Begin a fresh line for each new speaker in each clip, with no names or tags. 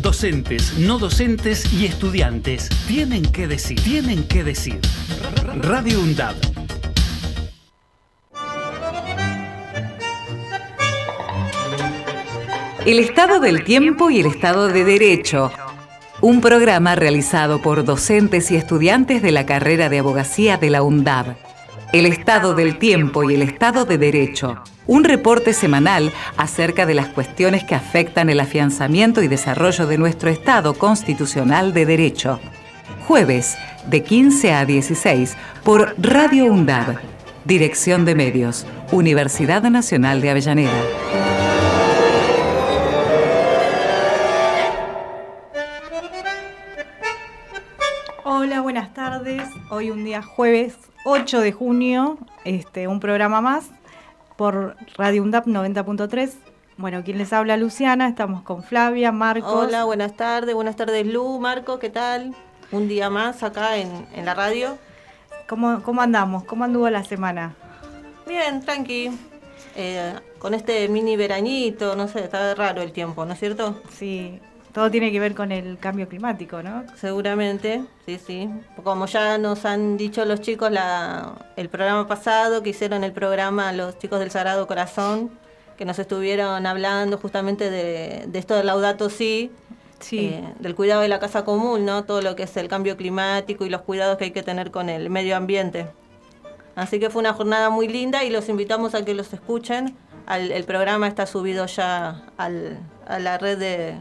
Docentes, no docentes y estudiantes tienen que decir, tienen que decir. Radio UNDAB.
El estado del tiempo y el estado de derecho. Un programa realizado por docentes y estudiantes de la carrera de abogacía de la UNDAB. El estado del tiempo y el estado de derecho un reporte semanal acerca de las cuestiones que afectan el afianzamiento y desarrollo de nuestro Estado constitucional de derecho. Jueves, de 15 a 16, por Radio UNDAB. Dirección de Medios, Universidad Nacional de Avellaneda.
Hola, buenas tardes. Hoy un día jueves 8 de junio, este, un programa más por Radio UNDAP 90.3. Bueno, quien les habla Luciana, estamos con Flavia, Marcos.
Hola, buenas tardes, buenas tardes Lu, Marco, ¿qué tal? Un día más acá en, la radio.
¿Cómo, ¿Cómo andamos? ¿Cómo anduvo la semana?
Bien, tranqui. Eh, con este mini verañito, no sé, está raro el tiempo, ¿no es cierto?
Sí, todo tiene que ver con el cambio climático, ¿no?
Seguramente, sí, sí. Como ya nos han dicho los chicos la, el programa pasado, que hicieron el programa los chicos del Sagrado Corazón, que nos estuvieron hablando justamente de, esto del Laudato Si, sí. Eh, del cuidado de la casa común, ¿no? Todo lo que es el cambio climático y los cuidados que hay que tener con el medio ambiente. Así que fue una jornada muy linda y los invitamos a que los escuchen. el programa está subido ya al, a la red de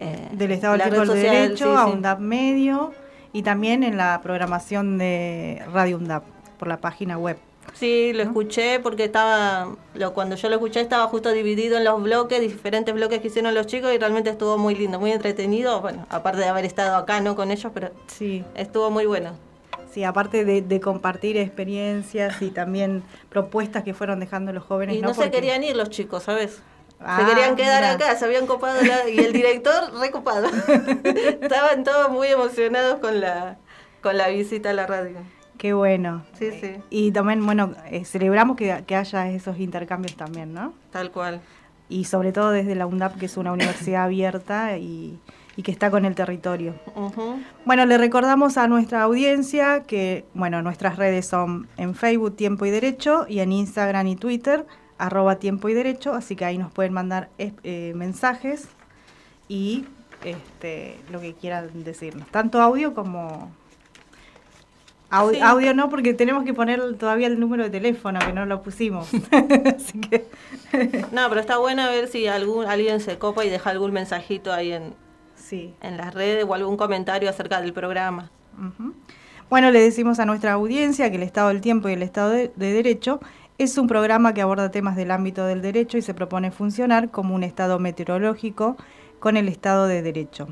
eh, del Estado del Derecho a UNDAP Medio y también en la programación de Radio UNDAP por la página web.
Sí, lo escuché porque estaba, lo, cuando yo lo escuché estaba justo dividido en los bloques, diferentes bloques que hicieron los chicos y realmente estuvo muy lindo, muy entretenido, bueno, aparte de haber estado acá, ¿no? Con ellos, pero sí. estuvo muy bueno.
Sí, aparte de, compartir experiencias y también propuestas que fueron dejando los jóvenes.
Y no, se querían ir los chicos, ¿sabes? Se querían ah, quedar acá, se habían copado y el director recopado. Estaban todos muy emocionados con la, con la visita a la radio.
Qué bueno. Sí, sí. Y también, bueno, eh, celebramos que, haya esos intercambios también, ¿no?
Tal cual.
Y sobre todo desde la UNDAP, que es una universidad abierta y, que está con el territorio. Bueno, le recordamos a nuestra audiencia que, bueno, nuestras redes son en Facebook Tiempo y Derecho y en Instagram y Twitter arroba tiempo y derecho, así que ahí nos pueden mandar eh, mensajes y este, lo que quieran decirnos, tanto audio como... Audio, no, porque tenemos que poner todavía el número de teléfono, que no lo pusimos. así
que... no, pero está bueno ver si algún alguien se copa y deja algún mensajito ahí en, sí. en las redes o algún comentario acerca del programa.
Bueno, le decimos a nuestra audiencia que el Estado del Tiempo y el Estado de Derecho es un programa que aborda temas del ámbito del derecho y se propone funcionar como un estado meteorológico con el estado de derecho.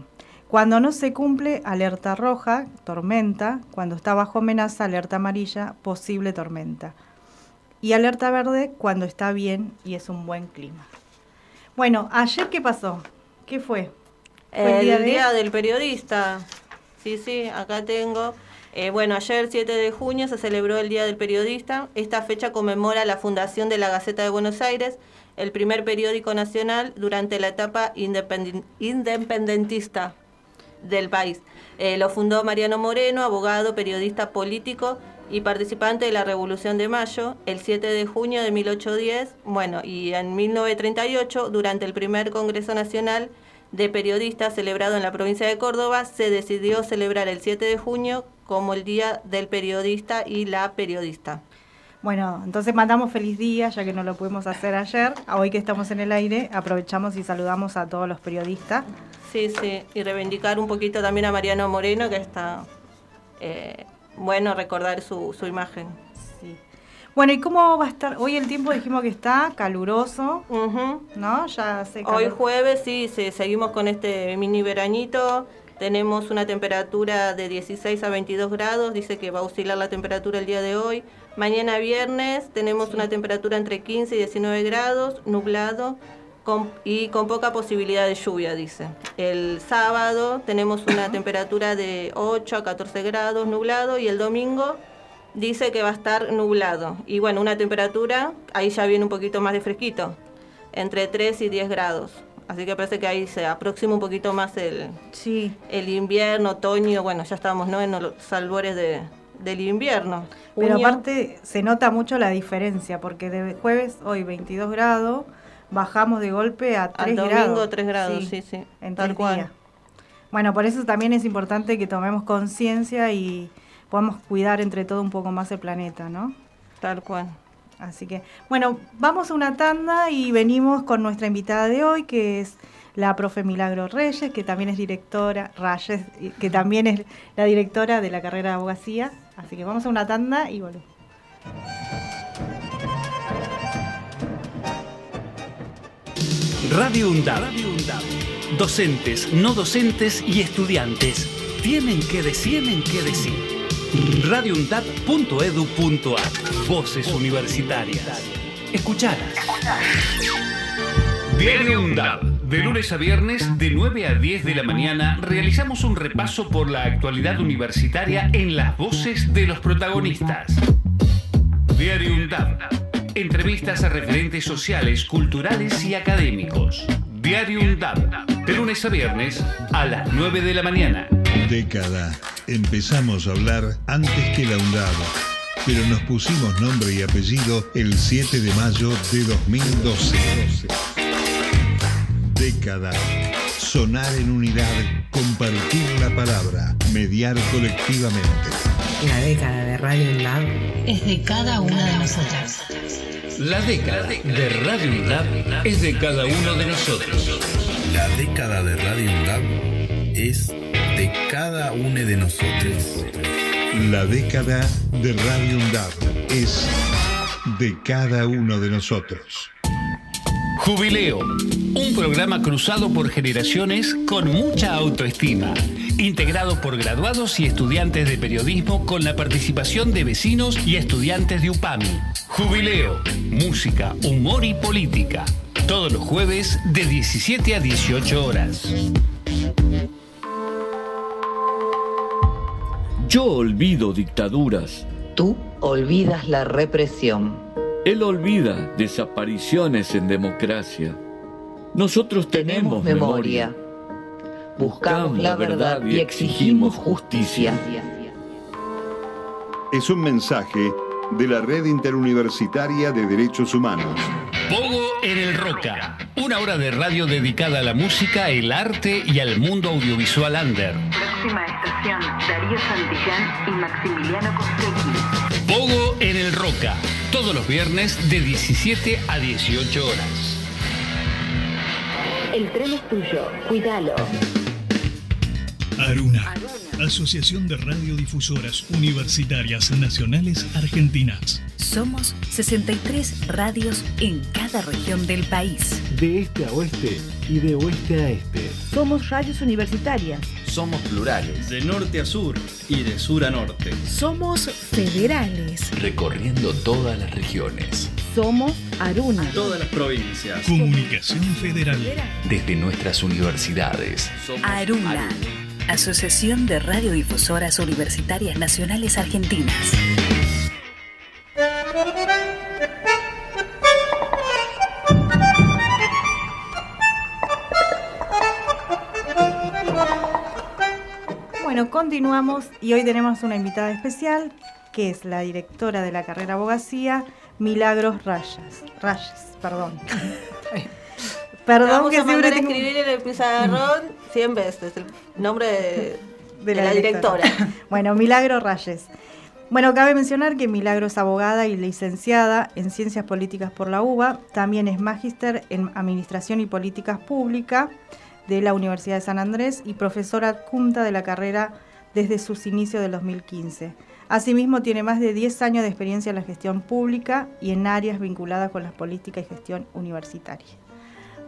Cuando no se cumple, alerta roja, tormenta. Cuando está bajo amenaza, alerta amarilla, posible tormenta. Y alerta verde cuando está bien y es un buen clima. Bueno, ayer qué pasó? ¿Qué fue?
el, día del periodista. Sí, sí, acá tengo. Eh, bueno, ayer 7 de junio se celebró el Día del Periodista. Esta fecha conmemora la fundación de la Gaceta de Buenos Aires, el primer periódico nacional durante la etapa independentista del país. Eh, lo fundó Mariano Moreno, abogado, periodista político y participante de la Revolución de Mayo, el 7 de junio de 1810, bueno, y en 1938, durante el primer Congreso Nacional de Periodistas celebrado en la provincia de Córdoba, se decidió celebrar el 7 de junio como el Día del Periodista y la Periodista.
Bueno, entonces mandamos feliz día, ya que no lo pudimos hacer ayer. Hoy que estamos en el aire, aprovechamos y saludamos a todos los periodistas.
Sí, sí, y reivindicar un poquito también a Mariano Moreno, que está eh, bueno recordar su, su imagen.
Bueno, ¿y cómo va a estar? Hoy el tiempo dijimos que está caluroso, ¿no?
Ya sé Hoy jueves, sí, sí, seguimos con este mini verañito tenemos una temperatura de 16 a 22 grados, dice que va a oscilar la temperatura el día de hoy. Mañana viernes tenemos una temperatura entre 15 y 19 grados, nublado y con poca posibilidad de lluvia, dice. El sábado tenemos una temperatura de 8 a 14 grados, nublado, y el domingo dice que va a estar nublado. Y bueno, una temperatura, ahí ya viene un poquito más de fresquito. entre 3 y 10 grados. Así que parece que ahí se aproxima un poquito más el,
Sí,
el invierno, otoño. Bueno, ya estamos ¿no? en los albores de, del invierno.
pero
Junio,
aparte se nota mucho la diferencia, porque de jueves, hoy 22 grados, bajamos de golpe a 3
al domingo
grados.
3 grados, sí, sí.
en
tal cual.
Bueno, por eso también es importante que tomemos conciencia y podamos cuidar entre todo un poco más el planeta, ¿no?
Tal cual.
Así que, bueno, vamos a una tanda y venimos con nuestra invitada de hoy, que es la profe Milagro Reyes, que también es directora, Reyes, que también es la directora de la carrera de abogacía. Así que vamos a una tanda y volvemos.
Radio UNDAB. Docentes, no docentes y estudiantes tienen que decir, tienen que decir. radioundab.edu.ar Voces universitarias. Escuchalas. Diario UNDAB. De lunes a viernes, de 9 a 10 de la mañana, realizamos un repaso por la actualidad universitaria en las voces de los protagonistas. Diario. Entrevistas a referentes sociales, culturales y académicos. Diario. De lunes a viernes a las 9 de la mañana.
Década. Empezamos a hablar antes que la UNDAB, pero nos pusimos nombre y apellido el 7 de mayo de 2012. Década. Sonar en unidad, compartir la palabra, mediar colectivamente.
La década de Radio Lab
es de cada una de nosotras.
La década de Radio UNDAB es de cada uno de nosotros.
La década de Radio UNDAB es de cada uno de nosotros.
La década de Radio UNDAB es de cada uno de nosotros.
Jubileo, un programa cruzado por generaciones con mucha autoestima, integrado por graduados y estudiantes de periodismo con la participación de vecinos y estudiantes de UPAMI. Jubileo, música, humor y política. Todos los jueves de 17 a 18 horas.
Yo olvido dictaduras.
Tú olvidas la represión.
Él olvida desapariciones en democracia. Nosotros tenemos, memoria.
Buscamos la verdad y exigimos justicia.
Es un mensaje de la Red Interuniversitaria de Derechos Humanos.
Pogo en el Roca, una hora de radio dedicada a la música, el arte y al mundo audiovisual under.
Próxima estación, Darío Santillán y Maximiliano Costecchi.
Pogo en el Roca, todos los viernes de 17 a 18 horas.
El tren es tuyo, cuídalo.
Aruna, Asociación de Radiodifusoras Universitarias Nacionales Argentinas.
Somos 63 radios en cada región del país.
De este a oeste y de oeste a este.
Somos radios universitarias.
Somos plurales.
De norte a sur y de sur a norte.
Somos federales.
Recorriendo todas las regiones.
Somos Aruna.
Todas las provincias.
Comunicación Federal.
Desde nuestras universidades.
Aruna. Aruna. Asociación de Radiodifusoras Universitarias Nacionales Argentinas.
Bueno, continuamos y hoy tenemos una invitada especial que es la directora de la carrera abogacía, Milagros Rayas. Rayas, perdón.
Perdón Vamos que a siempre tengo... escribir en el pizarrón 100 veces el nombre de, de, la, de la, directora. directora.
bueno, Milagro Rayes. Bueno, cabe mencionar que Milagro es abogada y licenciada en Ciencias Políticas por la UBA, también es magíster en Administración y Políticas Públicas de la Universidad de San Andrés y profesora adjunta de la carrera desde sus inicios del 2015. Asimismo, tiene más de 10 años de experiencia en la gestión pública y en áreas vinculadas con las políticas y gestión universitaria.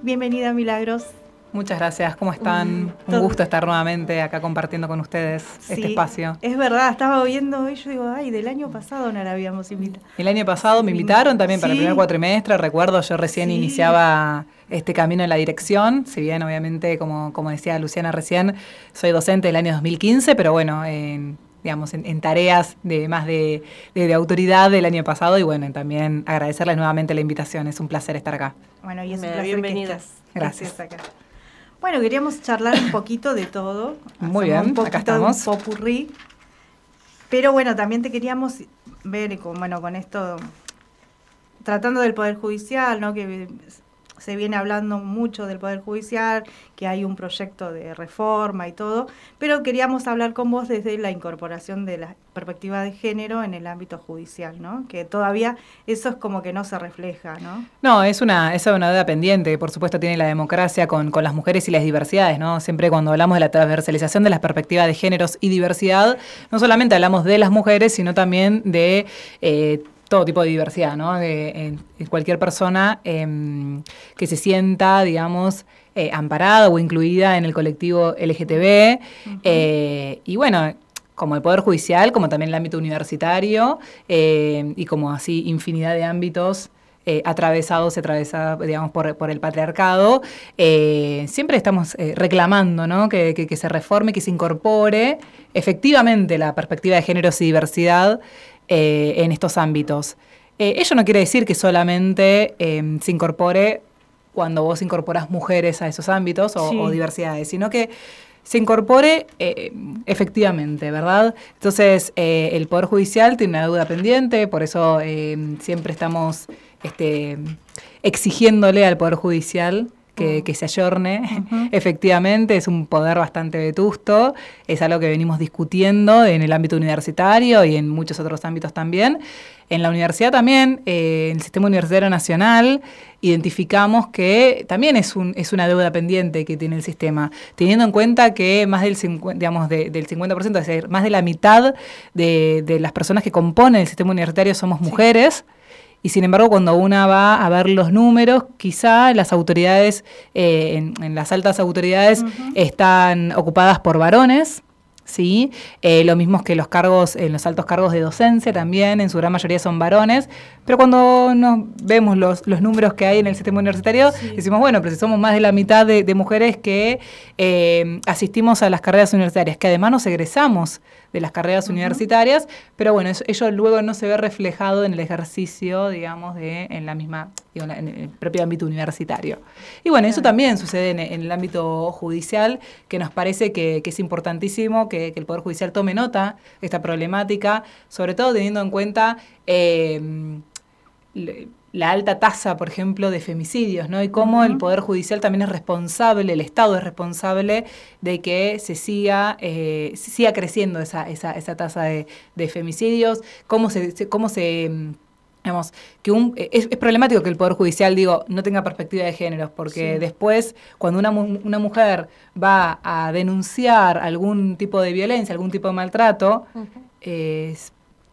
Bienvenida, Milagros.
Muchas gracias, ¿cómo están? Un, Un gusto estar nuevamente acá compartiendo con ustedes sí, este espacio.
Es verdad, estaba viendo hoy, yo digo, ay, del año pasado no la habíamos invitado.
El año pasado me invitaron también sí. para el primer cuatrimestre, recuerdo, yo recién sí. iniciaba este camino en la dirección, si bien obviamente, como, como decía Luciana recién, soy docente del año 2015, pero bueno, en, digamos, en, tareas de más de, autoridad del año pasado y bueno, también agradecerles nuevamente la invitación, es un placer estar acá.
Bueno, y es un placer bienvenidas.
Gracias.
acá. Bueno, queríamos charlar un poquito de todo.
Muy bien,
un
acá estamos.
De un popurrí. Pero bueno, también te queríamos ver con, bueno, con esto, tratando del Poder Judicial, ¿no? que se viene hablando mucho del Poder Judicial, que hay un proyecto de reforma y todo, pero queríamos hablar con vos desde la incorporación de la perspectiva de género en el ámbito judicial, ¿no? Que todavía eso es como que no se refleja, ¿no?
No, es una, es una deuda pendiente, por supuesto tiene la democracia con, con las mujeres y las diversidades, ¿no? Siempre cuando hablamos de la transversalización de las perspectivas de géneros y diversidad, no solamente hablamos de las mujeres, sino también de eh, todo tipo de diversidad, ¿no? De, cualquier persona em, que se sienta, digamos, eh, amparada o incluida en el colectivo LGTB. Eh, y bueno, como el Poder Judicial, como también el ámbito universitario eh, y como así infinidad de ámbitos. atravesados y atravesados, digamos, por, el patriarcado, siempre estamos reclamando ¿no? que, que, se reforme, que se incorpore efectivamente la perspectiva de géneros y diversidad eh, en estos ámbitos. Eh, ello no quiere decir que solamente em, se incorpore cuando vos incorporás mujeres a esos ámbitos o, diversidades, sino que se incorpore eh, efectivamente, ¿verdad? Entonces, el Poder Judicial tiene una deuda pendiente, por eso em, siempre estamos este, exigiéndole al Poder Judicial que, se ayorne. Efectivamente, es un poder bastante vetusto, es algo que venimos discutiendo en el ámbito universitario y en muchos otros ámbitos también. En la universidad también, eh, en el Sistema Universitario Nacional, identificamos que también es, un, es una deuda pendiente que tiene el sistema, teniendo en cuenta que más del, 50, digamos, del 50%, es decir, más de la mitad de, las personas que componen el sistema universitario somos mujeres. Y sin embargo, cuando una va a ver los números, quizá las autoridades, eh, en, las altas autoridades, están ocupadas por varones. ¿sí? Eh, lo mismo que los cargos, en los altos cargos de docencia también, en su gran mayoría son varones, pero cuando nos vemos los, los números que hay en el sistema universitario, decimos, bueno, pero si somos más de la mitad de, mujeres que eh, asistimos a las carreras universitarias, que además nos egresamos de las carreras universitarias, pero bueno, eso, ello luego no se ve reflejado en el ejercicio, digamos, de en la misma, en el propio ámbito universitario. Y bueno, eso también sucede en, el ámbito judicial, que nos parece que, es importantísimo que, el Poder Judicial tome nota de esta problemática, sobre todo teniendo en cuenta eh, la alta tasa, por ejemplo, de femicidios, ¿no? Y cómo el Poder Judicial también es responsable, el Estado es responsable de que se siga, eh, siga creciendo esa, esa, esa tasa de, femicidios, cómo se, cómo se digamos, que un, es, problemático que el Poder Judicial, digo, no tenga perspectiva de género, porque después, cuando una, una, mujer va a denunciar algún tipo de violencia, algún tipo de maltrato,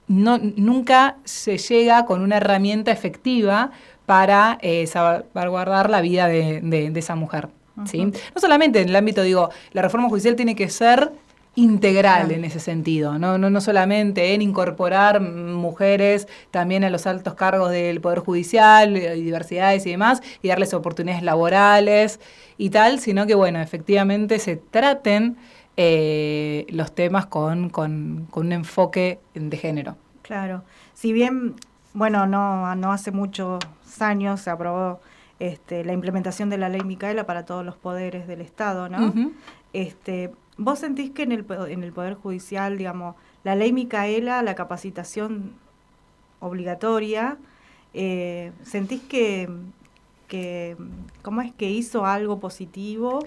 no, nunca se llega con una herramienta efectiva para eh, salvaguardar la vida de, esa mujer. ¿sí? No solamente en el ámbito, digo, la reforma judicial tiene que ser integral en ese sentido, ¿no? No, no solamente en incorporar mujeres también a los altos cargos del Poder Judicial, y diversidades y demás, y darles oportunidades laborales y tal, sino que, bueno, efectivamente se traten eh, los temas con, con, con, un enfoque de género.
Claro, si bien, bueno, no, no hace muchos años se aprobó este, la implementación de la ley Micaela para todos los poderes del Estado, ¿no? este, ¿Vos sentís que en el, en el Poder Judicial, digamos, la ley Micaela, la capacitación obligatoria, eh, ¿sentís que, que, cómo es que hizo algo positivo?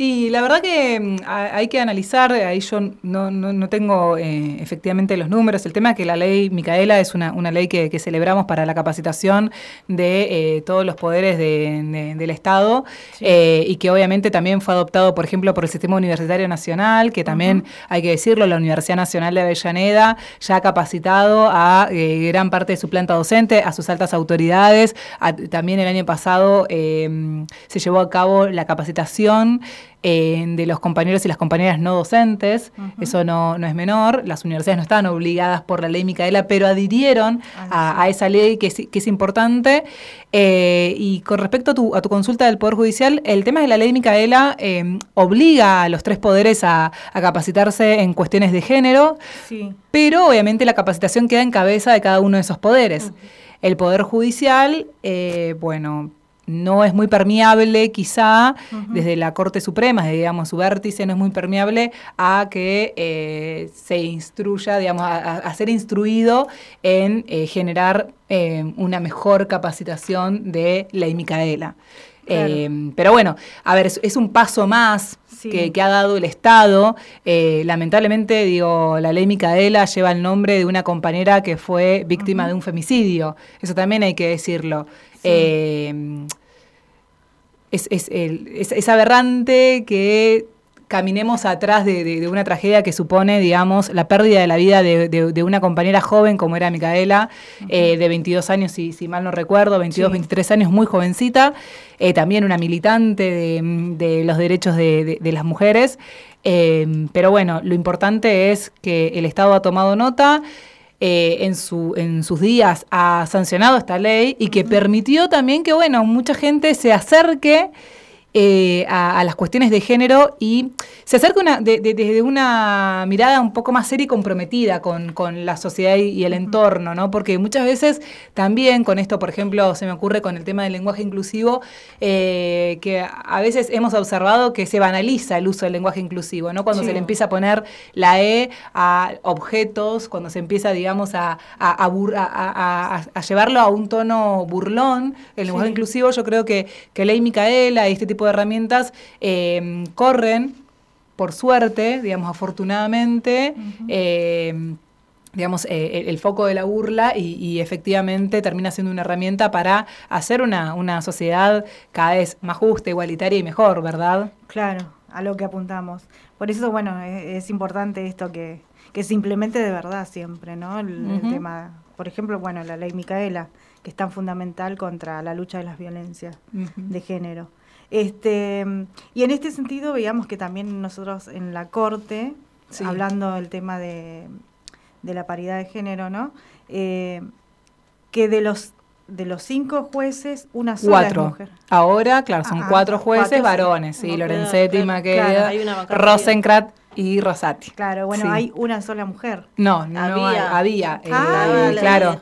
Sí, la verdad que mm, hay que analizar, ahí yo no, no, tengo eh, efectivamente los números, el tema es que la ley Micaela es una, una ley que, celebramos para la capacitación de eh, todos los poderes del Estado eh, y que obviamente también fue adoptado, por ejemplo, por el Sistema Universitario Nacional, que también, hay que decirlo, la Universidad Nacional de Avellaneda ya ha capacitado a gran parte de su planta docente, a sus altas autoridades, también el año pasado se llevó a cabo la capacitación eh, de los compañeros y las compañeras no docentes, eso no, no, es menor, las universidades no estaban obligadas por la ley Micaela, pero adhirieron a, esa ley que es, que es importante. Eh, y con respecto a tu, a tu, consulta del Poder Judicial, el tema de la ley Micaela eh, obliga a los tres poderes a, capacitarse en cuestiones de género, pero obviamente la capacitación queda en cabeza de cada uno de esos poderes. El Poder Judicial, bueno, no es muy permeable quizá desde la Corte Suprema, digamos, su vértice no es muy permeable a que eh, se instruya, digamos, a, ser instruido en eh, generar eh, una mejor capacitación de ley Micaela. pero bueno, a ver, es, un paso más que, ha dado el Estado. lamentablemente, digo, la ley Micaela lleva el nombre de una compañera que fue víctima de un femicidio. Eso también hay que decirlo es, es, es, aberrante que caminemos atrás de, una tragedia que supone, digamos, la pérdida de la vida de, una compañera joven como era Micaela, eh, de 22 años, si, si, mal no recuerdo, 22, 23 años, muy jovencita, eh, también una militante de, los derechos de, las mujeres. Eh, pero bueno, lo importante es que el Estado ha tomado nota. Eh, en, su, en sus días ha sancionado esta ley y que permitió también que, bueno, mucha gente se acerque eh, a, las cuestiones de género y se acerca una, desde una mirada un poco más seria y comprometida con, la sociedad y, el entorno, ¿no? Porque muchas veces también con esto, por ejemplo, se me ocurre con el tema del lenguaje inclusivo, eh, que a veces hemos observado que se banaliza el uso del lenguaje inclusivo, ¿no? Cuando se le empieza a poner la E a objetos, cuando se empieza, digamos, a, a, llevarlo a un tono burlón, el lenguaje inclusivo, yo creo que, que Ley Micaela y este tipo de herramientas eh, corren, por suerte, digamos, afortunadamente, eh, digamos, eh, el, foco de la burla y, efectivamente termina siendo una herramienta para hacer una, sociedad cada vez más justa, igualitaria y mejor, ¿verdad?
Claro, a lo que apuntamos. Por eso, bueno, es, importante esto que, que, se implemente de verdad siempre, ¿no? El, tema, por ejemplo, bueno, la ley Micaela, que es tan fundamental contra la lucha de las violencias de género. Este, y en este sentido veíamos que también nosotros en la Corte, hablando del tema de, de, la paridad de género, ¿no? Eh, que de los de los cinco jueces, una sola
cuatro.
mujer.
Ahora, claro, son ah, cuatro jueces varones, sí, Lorenzetti, Maqueda, Rosencrat y Rosati.
Claro, bueno, hay una sola mujer.
No, no había. había ah, claro.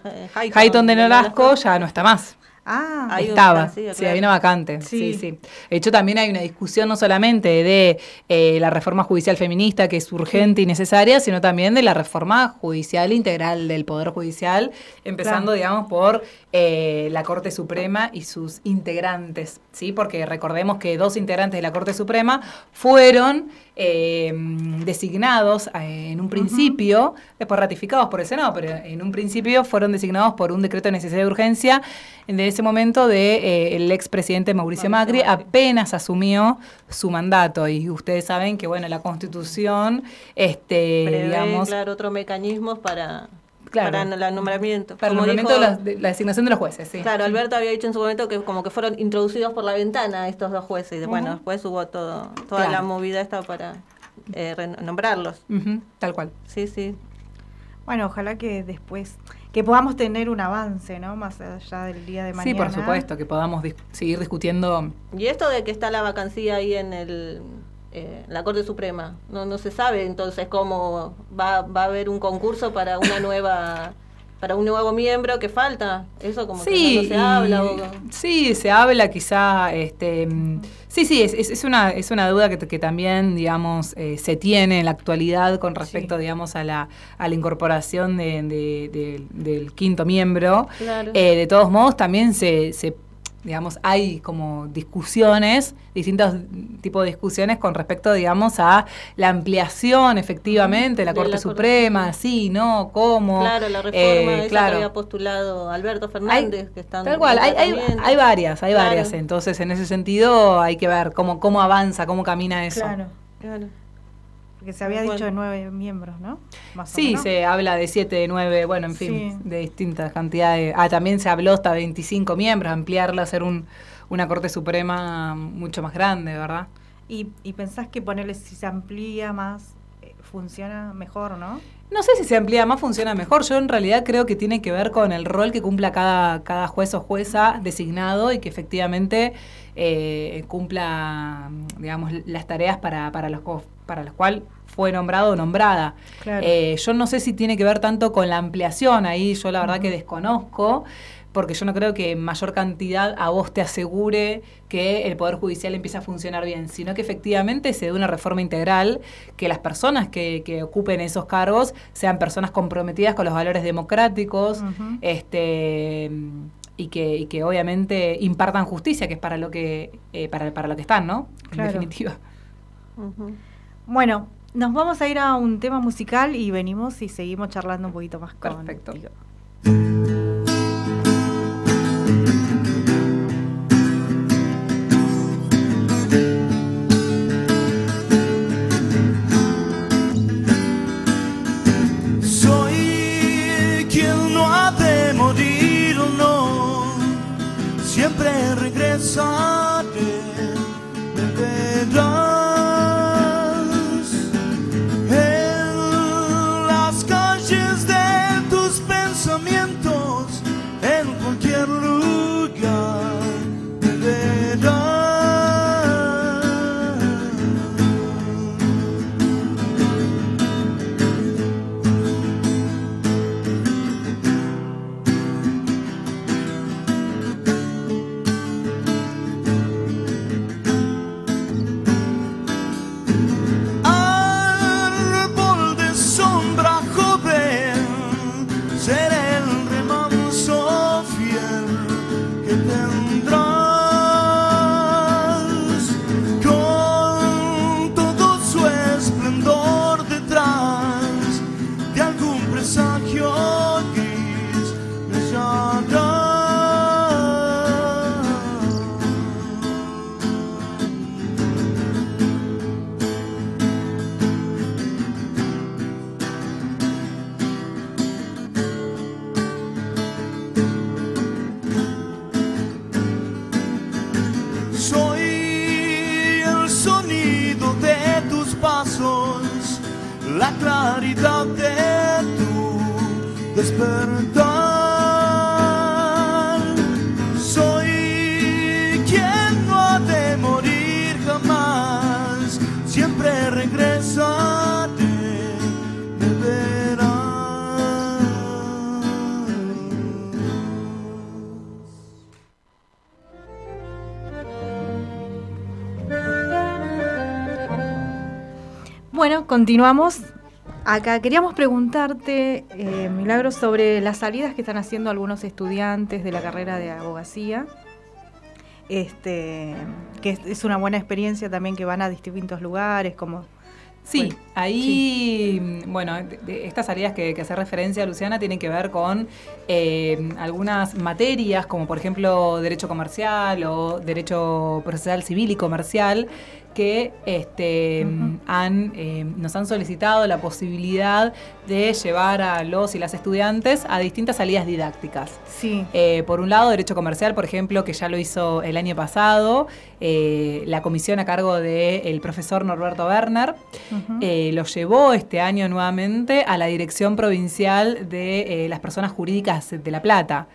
Hayton de Nolasco ya no está más. Ah, estaba, sí, hay una vacante. Sí. sí. De hecho, también hay una discusión no solamente de eh, la reforma judicial feminista, que es urgente y necesaria, sino también de la reforma judicial integral del Poder Judicial, empezando, digamos, por eh, la Corte Suprema y sus integrantes, ¿sí? Porque recordemos que dos integrantes de la Corte Suprema fueron eh, designados eh, en un principio, después ratificados por el Senado, pero en un principio fueron designados por un decreto de necesidad de urgencia de ese momento del de, eh, el expresidente Mauricio Macri, apenas asumió su mandato. Y ustedes saben que, bueno, la Constitución, este, digamos...
Claro, otros mecanismos para para el nombramiento.
Para el nombramiento de, la designación de los jueces, sí.
Claro, Alberto había dicho en su momento que como que fueron introducidos por la ventana estos dos jueces. Y bueno, después hubo todo, toda la movida esta para eh, nombrarlos.
Tal cual.
Sí, sí.
Bueno, ojalá que después que podamos tener un avance, ¿no? Más allá del día de mañana.
Sí, por supuesto, que podamos seguir discutiendo.
Y esto de que está la vacancía ahí en el eh, la Corte Suprema. No, no se sabe entonces cómo va, va a haber un concurso para una nueva para un nuevo miembro que falta. Eso como que no, se habla.
Sí, se habla quizá. Este, sí, sí, es, es, una, es una duda que, que también, digamos, eh, se tiene en la actualidad con respecto, digamos, a la, a la incorporación de, del quinto miembro. Eh, de todos modos, también se, se digamos, hay como discusiones, distintos tipos de discusiones con respecto, digamos, a la ampliación efectivamente de la Corte Suprema, sí, no, cómo.
Claro, la reforma eh, que había postulado Alberto Fernández, que están...
Tal cual, hay, hay, varias, hay varias, entonces en ese sentido hay que ver cómo, cómo avanza, cómo camina eso.
Claro, claro. Que se había dicho de nueve miembros, ¿no?
sí, se habla de siete, de nueve, bueno, en fin, de distintas cantidades. Ah, también se habló hasta 25 miembros, ampliarla, hacer un, una Corte Suprema mucho más grande, ¿verdad?
y, y pensás que ponerle si se amplía más funciona mejor, ¿no?
No sé si se amplía más, funciona mejor. Yo en realidad creo que tiene que ver con el rol que cumpla cada, cada juez o jueza designado y que efectivamente eh, cumpla, digamos, las tareas para, para los para las cuales fue nombrado o nombrada.
Claro.
Eh, yo no sé si tiene que ver tanto con la ampliación, ahí yo la verdad que desconozco, porque yo no creo que mayor cantidad a vos te asegure que el Poder Judicial empiece a funcionar bien, sino que efectivamente se dé una reforma integral, que las personas que, que ocupen esos cargos sean personas comprometidas con los valores democráticos, este y que, y que obviamente impartan justicia, que es para lo que, eh, para, para lo que están, ¿no?
Claro.
En definitiva.
Bueno, nos vamos a ir a un tema musical y venimos y seguimos charlando un poquito más con
Perfecto.
Soy
song. Continuamos. Acá queríamos preguntarte, eh, Milagros, sobre las salidas que están haciendo algunos estudiantes de la carrera de abogacía. Este, que es, es una buena experiencia también que van a distintos lugares, como
Sí,
Bueno,
ahí, bueno, de- de estas salidas que, que hace referencia Luciana tienen que ver con eh, algunas materias, como por ejemplo Derecho Comercial o Derecho Procesal Civil y Comercial, que este, han, eh, nos han solicitado la posibilidad de llevar a los y las estudiantes a distintas salidas didácticas.
Sí.
Eh, por un lado, Derecho Comercial, por ejemplo, que ya lo hizo el año pasado, eh, la comisión a cargo del profesor Norberto Werner, eh, lo llevó este año nuevamente a la Dirección Provincial de las Personas Jurídicas de La Plata.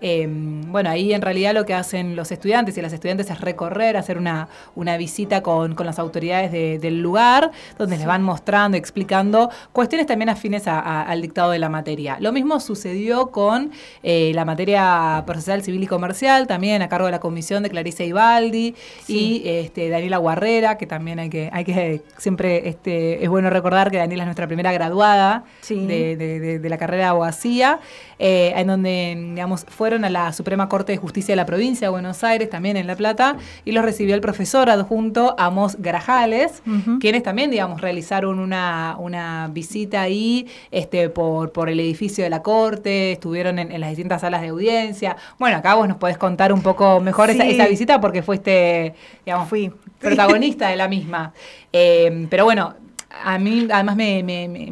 Eh, bueno, ahí en realidad lo que hacen los estudiantes y las estudiantes es recorrer, hacer una, una visita con, con las autoridades de- del lugar, donde les van mostrando, explicando cuestiones también afines a- a- al dictado de la materia. Lo mismo sucedió con eh, la materia procesal civil y comercial, también a cargo de la comisión de Clarice Ibaldi y este, Daniela Guarrera, que también hay que, hay que siempre este, es bueno recordar que Daniela es nuestra primera graduada de, de- de- de la carrera de abogacía, eh, en donde, digamos, fueron a la Suprema Corte de Justicia de la provincia de Buenos Aires, también en La Plata, y los recibió el profesor adjunto Amos Grajales, quienes también, digamos, realizaron una, una visita ahí este, por, por el edificio de la Corte, estuvieron en, en las distintas salas de audiencia. Bueno, acá vos nos podés contar un poco mejor esa,
Sí.
esa visita porque fuiste, digamos, protagonista de la misma. Eh, pero bueno, a mí además me, me- me-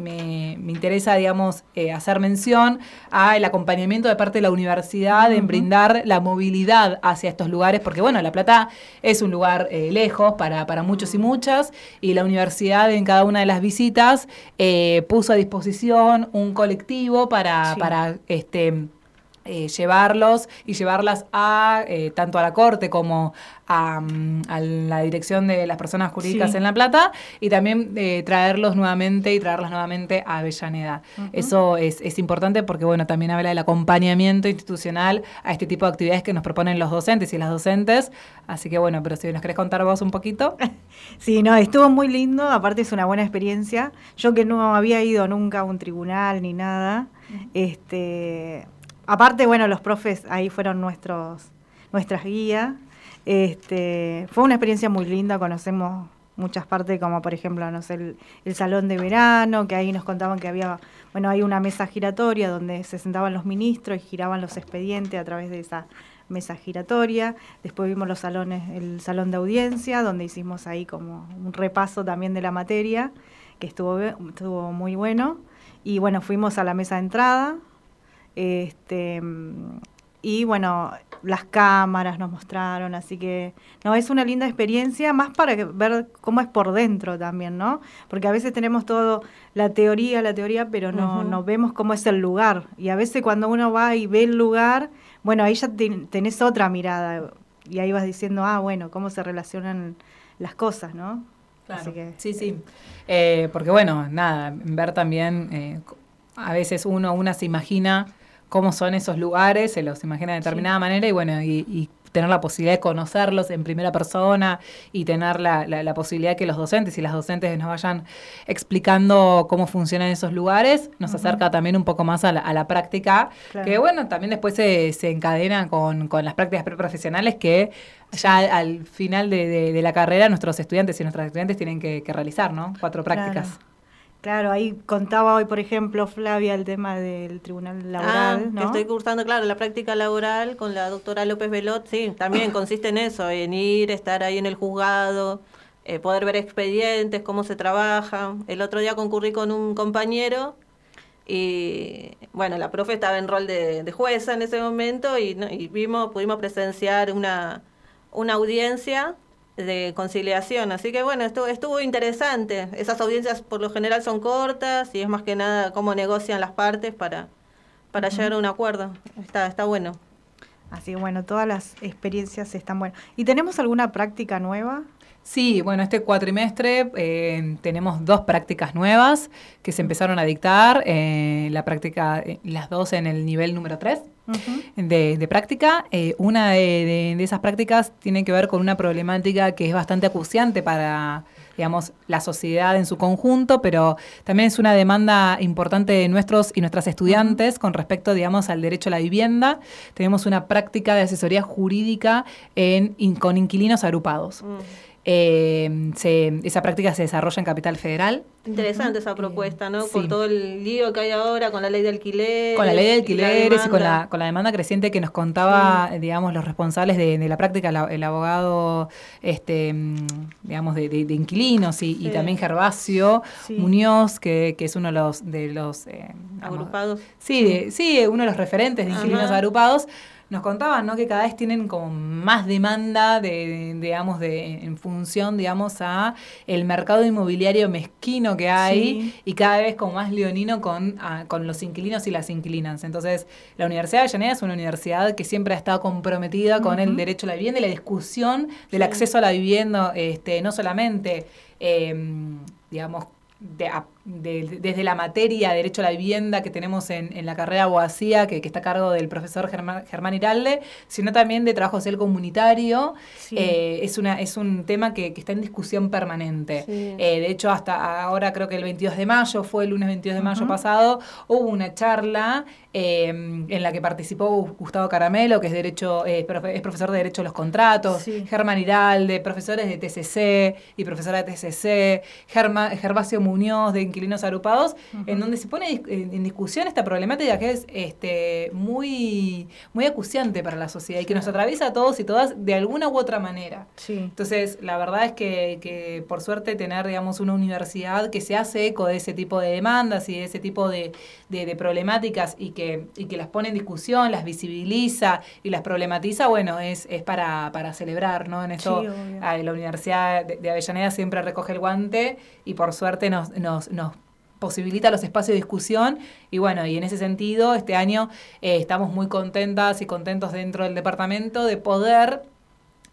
me- interesa, digamos, eh, hacer mención al acompañamiento de parte de la universidad en brindar la movilidad hacia estos lugares, porque bueno, La Plata es un lugar eh, lejos para, para muchos y muchas, y la universidad en cada una de las visitas eh, puso a disposición un colectivo para,
Sí.
para este eh, llevarlos y llevarlas a eh, tanto a la corte como a, mm, a la dirección de las personas jurídicas
Sí.
en La Plata y también eh, traerlos nuevamente y traerlas nuevamente a Avellaneda. Eso es, es importante porque bueno, también habla del acompañamiento institucional a este tipo de actividades que nos proponen los docentes y las docentes. Así que bueno, pero si nos querés contar vos un poquito.
Sí, no, estuvo muy lindo, aparte es una buena experiencia. Yo que no había ido nunca a un tribunal ni nada, este, aparte, bueno, los profes ahí fueron nuestros, nuestras guías. Este, fue una experiencia muy linda, conocemos muchas partes, como por ejemplo, no sé, el, salón de verano, que ahí nos contaban que había, bueno, hay una mesa giratoria donde se sentaban los ministros y giraban los expedientes a través de esa mesa giratoria. Después vimos los salones, el salón de audiencia, donde hicimos ahí como un repaso también de la materia, que estuvo, estuvo muy bueno. Y bueno, fuimos a la mesa de entrada. Este, y bueno, las cámaras nos mostraron, así que no, es una linda experiencia, más para que- ver cómo es por dentro también, ¿no? Porque a veces tenemos todo la teoría, la teoría, pero no, vemos cómo es el lugar. Y a veces cuando uno va y ve el lugar, bueno, ahí ya ten- tenés otra mirada. Y ahí vas diciendo, ah, bueno, cómo se relacionan las cosas, ¿no? Así que,
Sí, sí. Eh, porque bueno, nada, ver también, eh, a veces uno, una se imagina cómo son esos lugares, se los imagina de determinada manera y bueno, y, y tener la posibilidad de conocerlos en primera persona y tener la, la- la posibilidad de que los docentes y las docentes nos vayan explicando cómo funcionan esos lugares, nos acerca también un poco más a la, a la práctica,
Claro.
que bueno, también después se, se encadena con, con las prácticas preprofesionales que ya al, al final de, de- de la carrera nuestros estudiantes y nuestras estudiantes tienen que, que realizar, ¿no? Cuatro prácticas.
Claro. Claro, ahí contaba hoy, por ejemplo, Flavia el tema del tribunal laboral,
Ah,
¿no?
que Estoy cursando, claro, la práctica laboral con la doctora López Velot, sí, también consiste en eso, en ir, estar ahí en el juzgado, eh, poder ver expedientes, cómo se trabaja. El otro día concurrí con un compañero y, bueno, la profe estaba en rol de, de jueza en ese momento y, no- y vimos, pudimos presenciar una, una audiencia de conciliación. Así que bueno, estuvo, estuvo interesante. Esas audiencias por lo general son cortas y es más que nada cómo negocian las partes para, para llegar a un acuerdo. Está, está bueno.
Así que bueno, todas las experiencias están buenas. ¿Y tenemos alguna práctica nueva?
Sí, bueno, este cuatrimestre eh, tenemos dos prácticas nuevas que se empezaron a dictar. eh, la práctica, eh, las dos en el nivel número 3 de, de práctica. Una de, de- de esas prácticas tiene que ver con una problemática que es bastante acuciante para, digamos, la sociedad en su conjunto, pero también es una demanda importante de nuestros y nuestras estudiantes con respecto, digamos, al derecho a la vivienda. Tenemos una práctica de asesoría jurídica en, in- con inquilinos agrupados. Eh, se- esa práctica se desarrolla en Capital Federal.
Interesante esa propuesta, ¿no?
sí.
Por todo el lío que hay ahora con la ley de alquileres.
Con la ley de
y
alquileres y, con, la, con la demanda creciente que nos contaba, digamos, los responsables de, de la práctica, la- el abogado, este, mm, digamos, de, de- de inquilinos y, también Gervasio. Muñoz, que, que es uno de los... De los eh, digamos,
Agrupados.
Sí, sí, uno de los referentes de inquilinos
Ajá.
agrupados. Nos contaban, ¿no? Que cada vez tienen como más demanda de, de- digamos, de, en función, digamos, a el mercado inmobiliario mezquino que hay
Sí.
y cada vez como más leonino con, con los inquilinos y las inquilinas. Entonces, la Universidad de Avellaneda es una universidad que siempre ha estado comprometida con el derecho a la vivienda y la discusión del
Sí.
acceso a la vivienda, este, no solamente, eh, digamos, de- a- de- desde la materia de derecho a la vivienda que tenemos en, en la carrera de abogacía, que, que está a cargo del profesor Germán, Germán Iralde, sino también de trabajo social comunitario.
Sí.
Eh, es, una, es un tema que, que está en discusión permanente.
Sí.
Eh, de hecho, hasta ahora creo que el 22 de mayo, fue el lunes 22 de mayo pasado, hubo una charla eh, en la que participó Gustavo Caramelo, que es, derecho, profe- es profesor de Derecho a los Contratos,
Sí.
Germán Iralde, profesores de TCC y profesora de TCC, Germa- Gervasio Muñoz de inquilinos agrupados, en donde se pone en discusión esta problemática que es este, muy, muy acuciante para la sociedad y que nos atraviesa a todos y todas de alguna u otra manera. Entonces, la verdad es que, que, por suerte tener, digamos, una universidad que se hace eco de ese tipo de demandas y de ese tipo de, de, problemáticas y que, y que las pone en discusión, las visibiliza y las problematiza, bueno, es, es para, para celebrar, ¿no? En esto, la Universidad de, Avellaneda siempre recoge el guante y por suerte nos, nos, nos posibilita los espacios de discusión. Y bueno, y en ese sentido este año eh, estamos muy contentas y contentos dentro del departamento de poder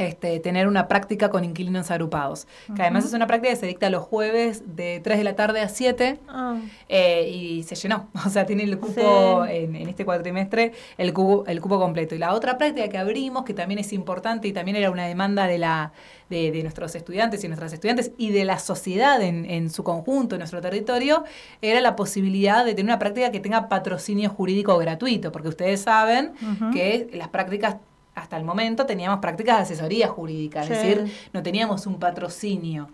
este, tener una práctica con inquilinos agrupados. Que además es una práctica que se dicta los jueves de 3 de la tarde a 7 ah. eh, y se llenó. O sea, tiene el cupo en, este cuatrimestre, el cupo, el cupo completo. Y la otra práctica que abrimos, que también es importante y también era una demanda de la de, nuestros estudiantes y nuestras estudiantes y de la sociedad en, en, su conjunto, en nuestro territorio, era la posibilidad de tener una práctica que tenga patrocinio jurídico gratuito, porque ustedes saben que las prácticas hasta el momento teníamos prácticas de asesoría jurídica, es decir, no teníamos un patrocinio.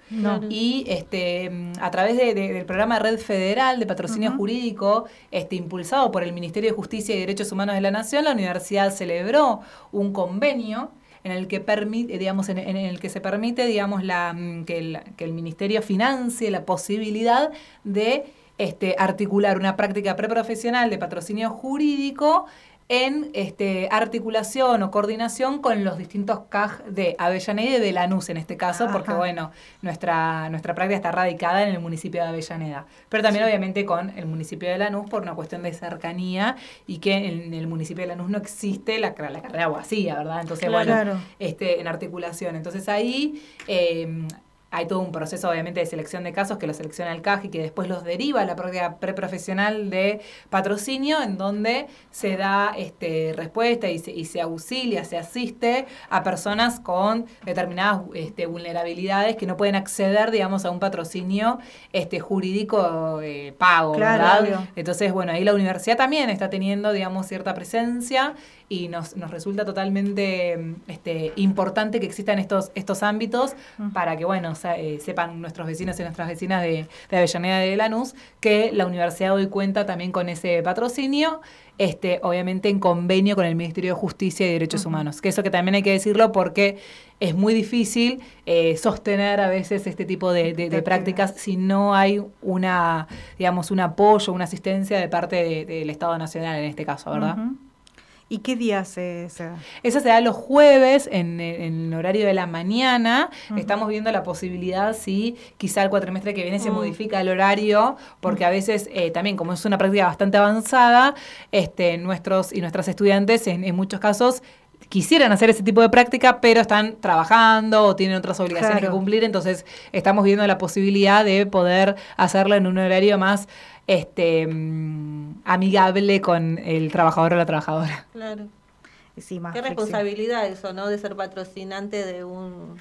Y este, a través del programa Red Federal de Patrocinio Jurídico, este, impulsado por el Ministerio de Justicia y Derechos Humanos de la Nación, la universidad celebró un convenio en el que permite, digamos, en, el que se permite, digamos, la, mm, que, el, que el ministerio financie la posibilidad de este, articular una práctica preprofesional de patrocinio jurídico en este, articulación o coordinación con los distintos CAG de Avellaneda y de Lanús en este caso, porque bueno, nuestra, nuestra práctica está radicada en el municipio de Avellaneda, pero también obviamente con el municipio de Lanús por una cuestión de cercanía y que en el municipio de Lanús no existe la, la carrera aguacía, ¿verdad? Entonces, bueno, este, en articulación. Entonces ahí eh, hay todo un proceso obviamente de selección de casos que lo selecciona el CAJ y que después los deriva a la práctica preprofesional de patrocinio, en donde se da este, respuesta y se, y se auxilia, se asiste a personas con determinadas este, vulnerabilidades que no pueden acceder, digamos, a un patrocinio este, jurídico eh, pago, ¿verdad? Entonces, bueno, ahí la universidad también está teniendo, digamos, cierta presencia y nos, nos resulta totalmente este, importante que existan estos, estos ámbitos para que, bueno, eh, sepan nuestros vecinos y nuestras vecinas de, de Avellaneda de Lanús que la universidad hoy cuenta también con ese patrocinio este, obviamente en convenio con el Ministerio de Justicia y Derechos Humanos. Que eso que también hay que decirlo porque es muy difícil eh, sostener a veces este tipo de, de, prácticas si no hay una, digamos, un apoyo, una asistencia de parte del Estado Nacional en este caso, ¿verdad?
¿Y qué día se,
da? Eso se da los jueves en, el horario de la mañana. Estamos viendo la posibilidad si quizá el cuatrimestre que viene se mm. modifica el horario, porque a veces eh, también como es una práctica bastante avanzada, este, nuestros y nuestras estudiantes en, muchos casos quisieran hacer ese tipo de práctica, pero están trabajando o tienen otras obligaciones que cumplir, entonces estamos viendo la posibilidad de poder hacerlo en un horario más este, mm, amigable con el trabajador o la trabajadora.
Claro. Qué responsabilidad eso, ¿no? De ser patrocinante de un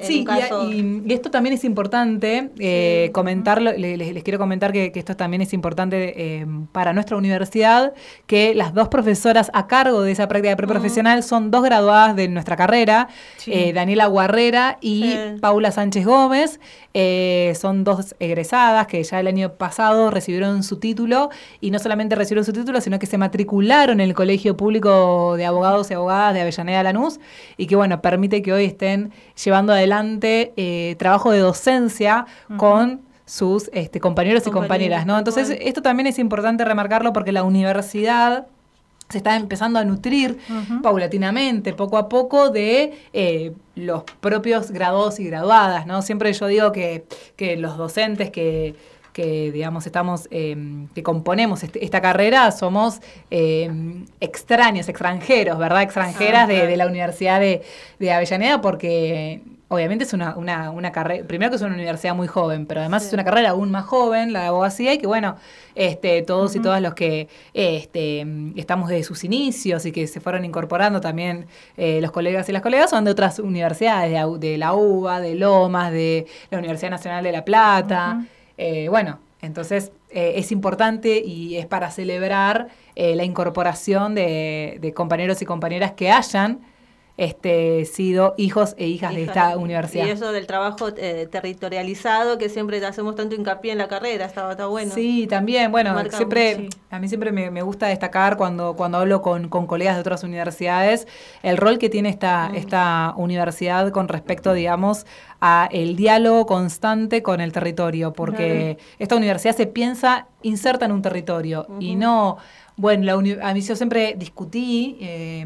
Sí, y, esto también es importante eh, comentarlo, les, quiero comentar que, esto también es importante eh, para nuestra universidad, que las dos profesoras a cargo de esa práctica preprofesional son dos graduadas de nuestra carrera, eh, Daniela Guarrera y Paula Sánchez Gómez, son dos egresadas que ya el año pasado recibieron su título y no solamente recibieron su título, sino que se matricularon en el Colegio Público de Abogados y Abogadas de Avellaneda Lanús y que bueno, permite que hoy estén llevando adelante eh, trabajo de docencia con sus este, compañeros y compañeras, ¿no? Entonces, esto también es importante remarcarlo porque la universidad se está empezando a nutrir paulatinamente, poco a poco, de eh, los propios graduados y graduadas, ¿no? Siempre yo digo que, que los docentes que que digamos estamos em, que componemos este, esta carrera somos em, extraños extranjeros verdad extranjeras de, la universidad de, Avellaneda porque obviamente es una, una, una, carrera, primero que es una universidad muy joven, pero además es una carrera aún más joven, la de abogacía, y que bueno, este, todos y todas los que este, estamos desde sus inicios y que se fueron incorporando también eh, los colegas y las colegas son de otras universidades, de, la UBA, de Lomas, de la Universidad Nacional de La Plata. Eh, bueno, entonces eh, es importante y es para celebrar eh, la incorporación de, compañeros y compañeras que hayan este, sido hijos e hijas, de esta universidad.
Y eso del trabajo eh, territorializado, que siempre hacemos tanto hincapié en la carrera, estaba está bueno.
Sí, también, bueno, siempre, a mí siempre me, me gusta destacar cuando, cuando hablo con, con colegas de otras universidades, el rol que tiene esta, esta universidad con respecto, digamos, a el diálogo constante con el territorio, porque esta universidad se piensa inserta en un territorio y no, bueno, la a mí yo siempre discutí, eh,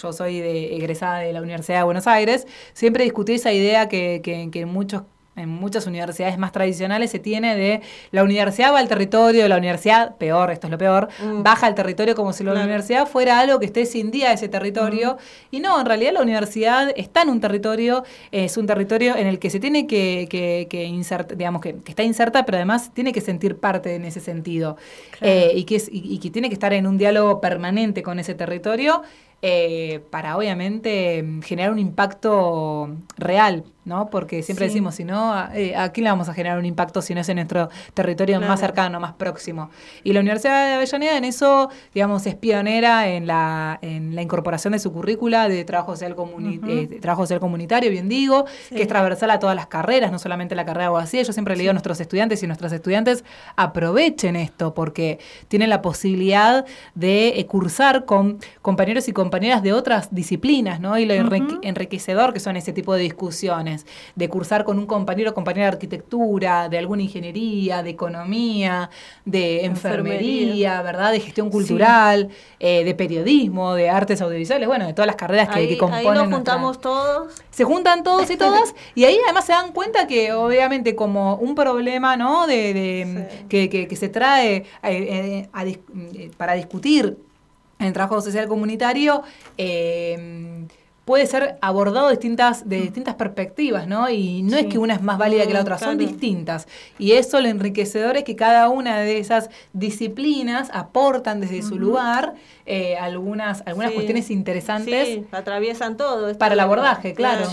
yo soy de, egresada de la Universidad de Buenos Aires, siempre discutí esa idea que, que, que en muchos en muchas universidades más tradicionales se tiene de la universidad va al territorio, la universidad, peor, esto es lo peor, baja al territorio como si la
Claro.
universidad fuera algo que esté sin día ese territorio. Y no, en realidad la universidad está en un territorio, es un territorio en el que se tiene que, que, que insertar, digamos que, que está inserta, pero además tiene que sentir parte en ese sentido. Eh, y, que es, y, y que tiene que estar en un diálogo permanente con ese territorio. Eh, para obviamente generar un impacto real, ¿no? Porque siempre
Sí.
decimos, si no, a, eh, ¿a quién le vamos a generar un impacto si no es en nuestro territorio
Claro.
más cercano, más próximo? Y la Universidad de Avellaneda en eso, digamos, es pionera en la, en la incorporación de su currícula de trabajo social, comuni-
Ujú.
eh, trabajo social comunitario, bien digo,
Sí.
que es transversal a todas las carreras, no solamente la carrera de abogacía. Yo siempre le digo a nuestros estudiantes y nuestras estudiantes, aprovechen esto, porque tienen la posibilidad de eh, cursar con compañeros y compañeras de otras disciplinas, ¿no? Y lo enrique- enriquecedor que son ese tipo de discusiones, de cursar con un compañero o compañera de arquitectura, de alguna ingeniería, de economía, de enfermería,
Enfermería.
¿verdad? De gestión cultural, eh, de periodismo, de artes audiovisuales, bueno, de todas las carreras que,
ahí,
que
ahí
componen.
nos
nuestra-
juntamos todos.
se juntan todos y todas y ahí además se dan cuenta que obviamente como un problema no de, de- que, que- que se trae eh, eh, a para discutir en el trabajo social comunitario eh, puede ser abordado distintas, de distintas perspectivas, ¿no? Y no es que una es más válida que la
Mm,
otra, son
claro.
distintas. Y eso lo enriquecedor es que cada una de esas disciplinas aportan desde su lugar eh, algunas, algunas
Sí.
cuestiones interesantes
Sí, atraviesan todo.
para el abordaje, claro.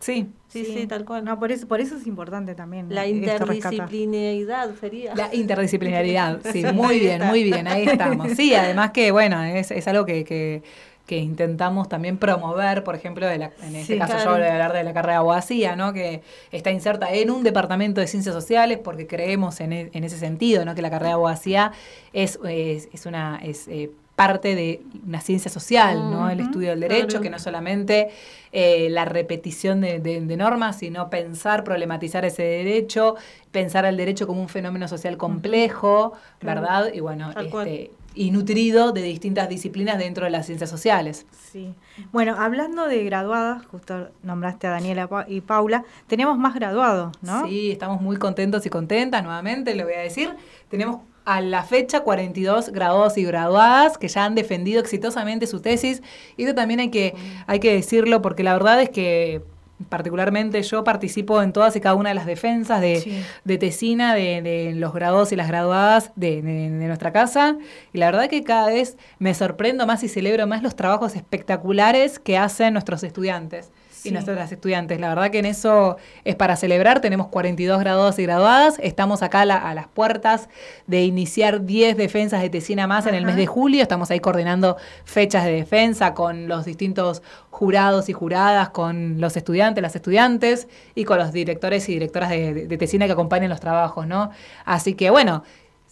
Sí.
Sí.
Sí, sí, tal cual.
No, por eso, por eso es importante también.
La
rescatar.
interdisciplinaridad sería.
La interdisciplinaridad, sí, muy bien, muy bien, ahí estamos. Sí, además que, bueno, es, es algo que, que, que intentamos también promover, por ejemplo, de la- en este
Sí,
caso
claro.
yo voy a hablar de la carrera de abogacía, ¿no? que está inserta en un departamento de ciencias sociales porque creemos en, en ese sentido, ¿no? que la carrera de abogacía es, es, es una... Es, eh, parte de una ciencia social, ¿no? El estudio del derecho,
claro.
que no solamente eh, la repetición de, de- de normas, sino pensar, problematizar ese derecho, pensar al derecho como un fenómeno social complejo, ¿verdad? Y bueno, este, y nutrido de distintas disciplinas dentro de las ciencias sociales.
Sí. Bueno, hablando de graduadas, justo nombraste a Daniela y Paula, tenemos más graduados, ¿no?
Sí, estamos muy contentos y contentas, nuevamente le voy a decir. Tenemos a la fecha 42 graduados y graduadas que ya han defendido exitosamente su tesis. Y eso también hay que, hay que decirlo porque la verdad es que particularmente yo participo en todas y cada una de las defensas de,
Sí.
de tesina de, de los graduados y las graduadas de, de- de nuestra casa. Y la verdad que cada vez me sorprendo más y celebro más los trabajos espectaculares que hacen nuestros estudiantes y nuestras estudiantes. La verdad que en eso es para celebrar. Tenemos 42 graduados y graduadas. Estamos acá a, la- a las puertas de iniciar 10 defensas de tesina más en el mes de julio. Estamos ahí coordinando fechas de defensa con los distintos jurados y juradas, con los estudiantes, las estudiantes y con los directores y directoras de, de- de tesina que acompañan los trabajos, ¿no? Así que bueno.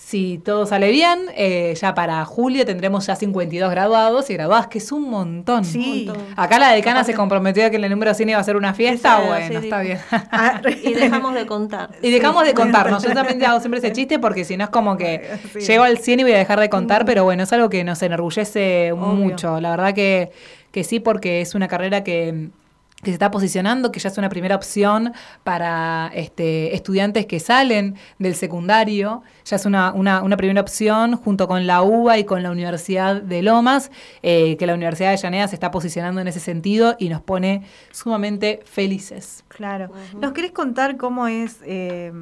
Si todo sale bien, eh, ya para julio tendremos ya 52 graduados y graduadas, que es un montón.
Sí.
Un montón.
Acá la decana se comprometió a que en el número 100 iba a ser una fiesta.
Sí,
bueno,
sí,
está bien.
Ah,
Y dejamos de contar.
Y dejamos de contarnos. Yo también hago siempre ese chiste porque si no es como que
Sí.
llego al 100 y voy a dejar de contar, pero bueno, es algo que nos enorgullece
Obvio.
mucho. La verdad que, que sí, porque es una carrera que que se está posicionando, que ya es una primera opción para este, estudiantes que salen del secundario, ya es una, una, una primera opción junto con la UBA y con la Universidad de Lomas, eh, que la Universidad de Llaneda se está posicionando en ese sentido y nos pone sumamente felices.
Claro. ¿Nos querés contar cómo es eh,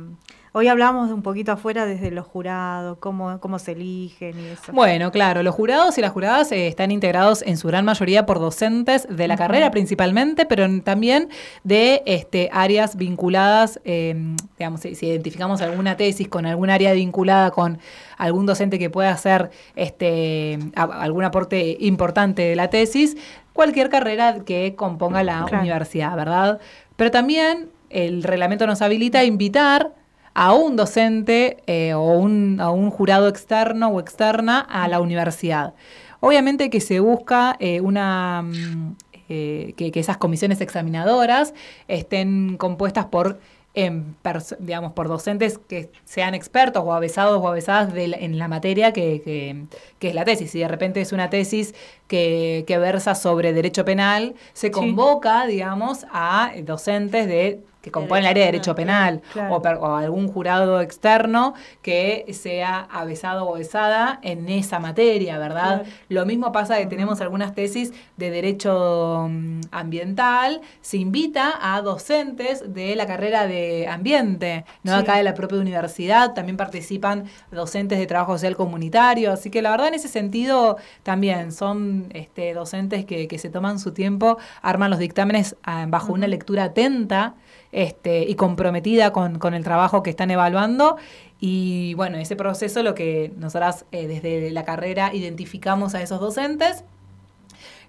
Hoy hablamos de un poquito afuera desde los jurados, cómo, cómo se eligen y eso.
Bueno, claro, los jurados y las juradas eh, están integrados en su gran mayoría por docentes de la carrera principalmente, pero también de este, áreas vinculadas, eh, digamos, si, si identificamos alguna tesis con algún área vinculada con algún docente que pueda hacer este, a- algún aporte importante de la tesis, cualquier carrera que componga la
Claro.
universidad, ¿verdad? Pero también el reglamento nos habilita a invitar a un docente eh, o un, a un jurado externo o externa a la universidad. Obviamente que se busca eh, una mm, eh, que, que esas comisiones examinadoras estén compuestas por em, digamos por docentes que sean expertos o avesados o avesadas de la- en la materia que, que- que es la tesis. Si de repente es una tesis que, que versa sobre derecho penal, se convoca, digamos, a docentes de que componen el área de derecho penal
claro.
o, per- o algún jurado externo que sea avesado o avesada en esa materia, ¿verdad?
Claro.
Lo mismo pasa que tenemos algunas tesis de derecho mm, ambiental, se invita a docentes de la carrera de ambiente, ¿no?
Sí.
Acá de la propia universidad, también participan docentes de trabajo social comunitario, así que la verdad en ese sentido también son este, docentes que, que se toman su tiempo, arman los dictámenes ah, bajo una lectura atenta este, y comprometida con, con el trabajo que están evaluando. Y bueno, ese proceso lo que nosotras eh, desde la carrera identificamos a esos docentes,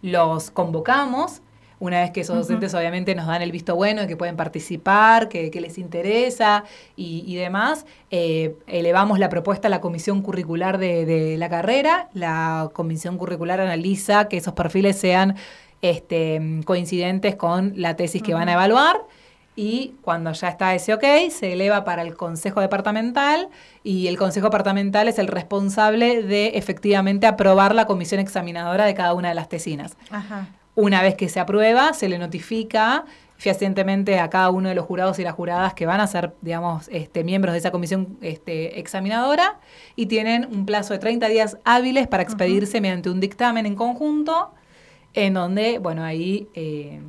los convocamos. Una vez que esos docentes obviamente nos dan el visto bueno de que pueden participar, que, que les interesa y, y demás, eh, elevamos la propuesta a la comisión curricular de, de la carrera. La comisión curricular analiza que esos perfiles sean este, coincidentes con la tesis que van a evaluar y cuando ya está ese ok, se eleva para el Consejo Departamental y el Consejo Departamental es el responsable de efectivamente aprobar la comisión examinadora de cada una de las tesinas.
Ajá.
Una vez que se aprueba, se le notifica fehacientemente a cada uno de los jurados y las juradas que van a ser, digamos, este, miembros de esa comisión este, examinadora y tienen un plazo de 30 días hábiles para expedirse mediante un dictamen en conjunto en donde, bueno, ahí eh,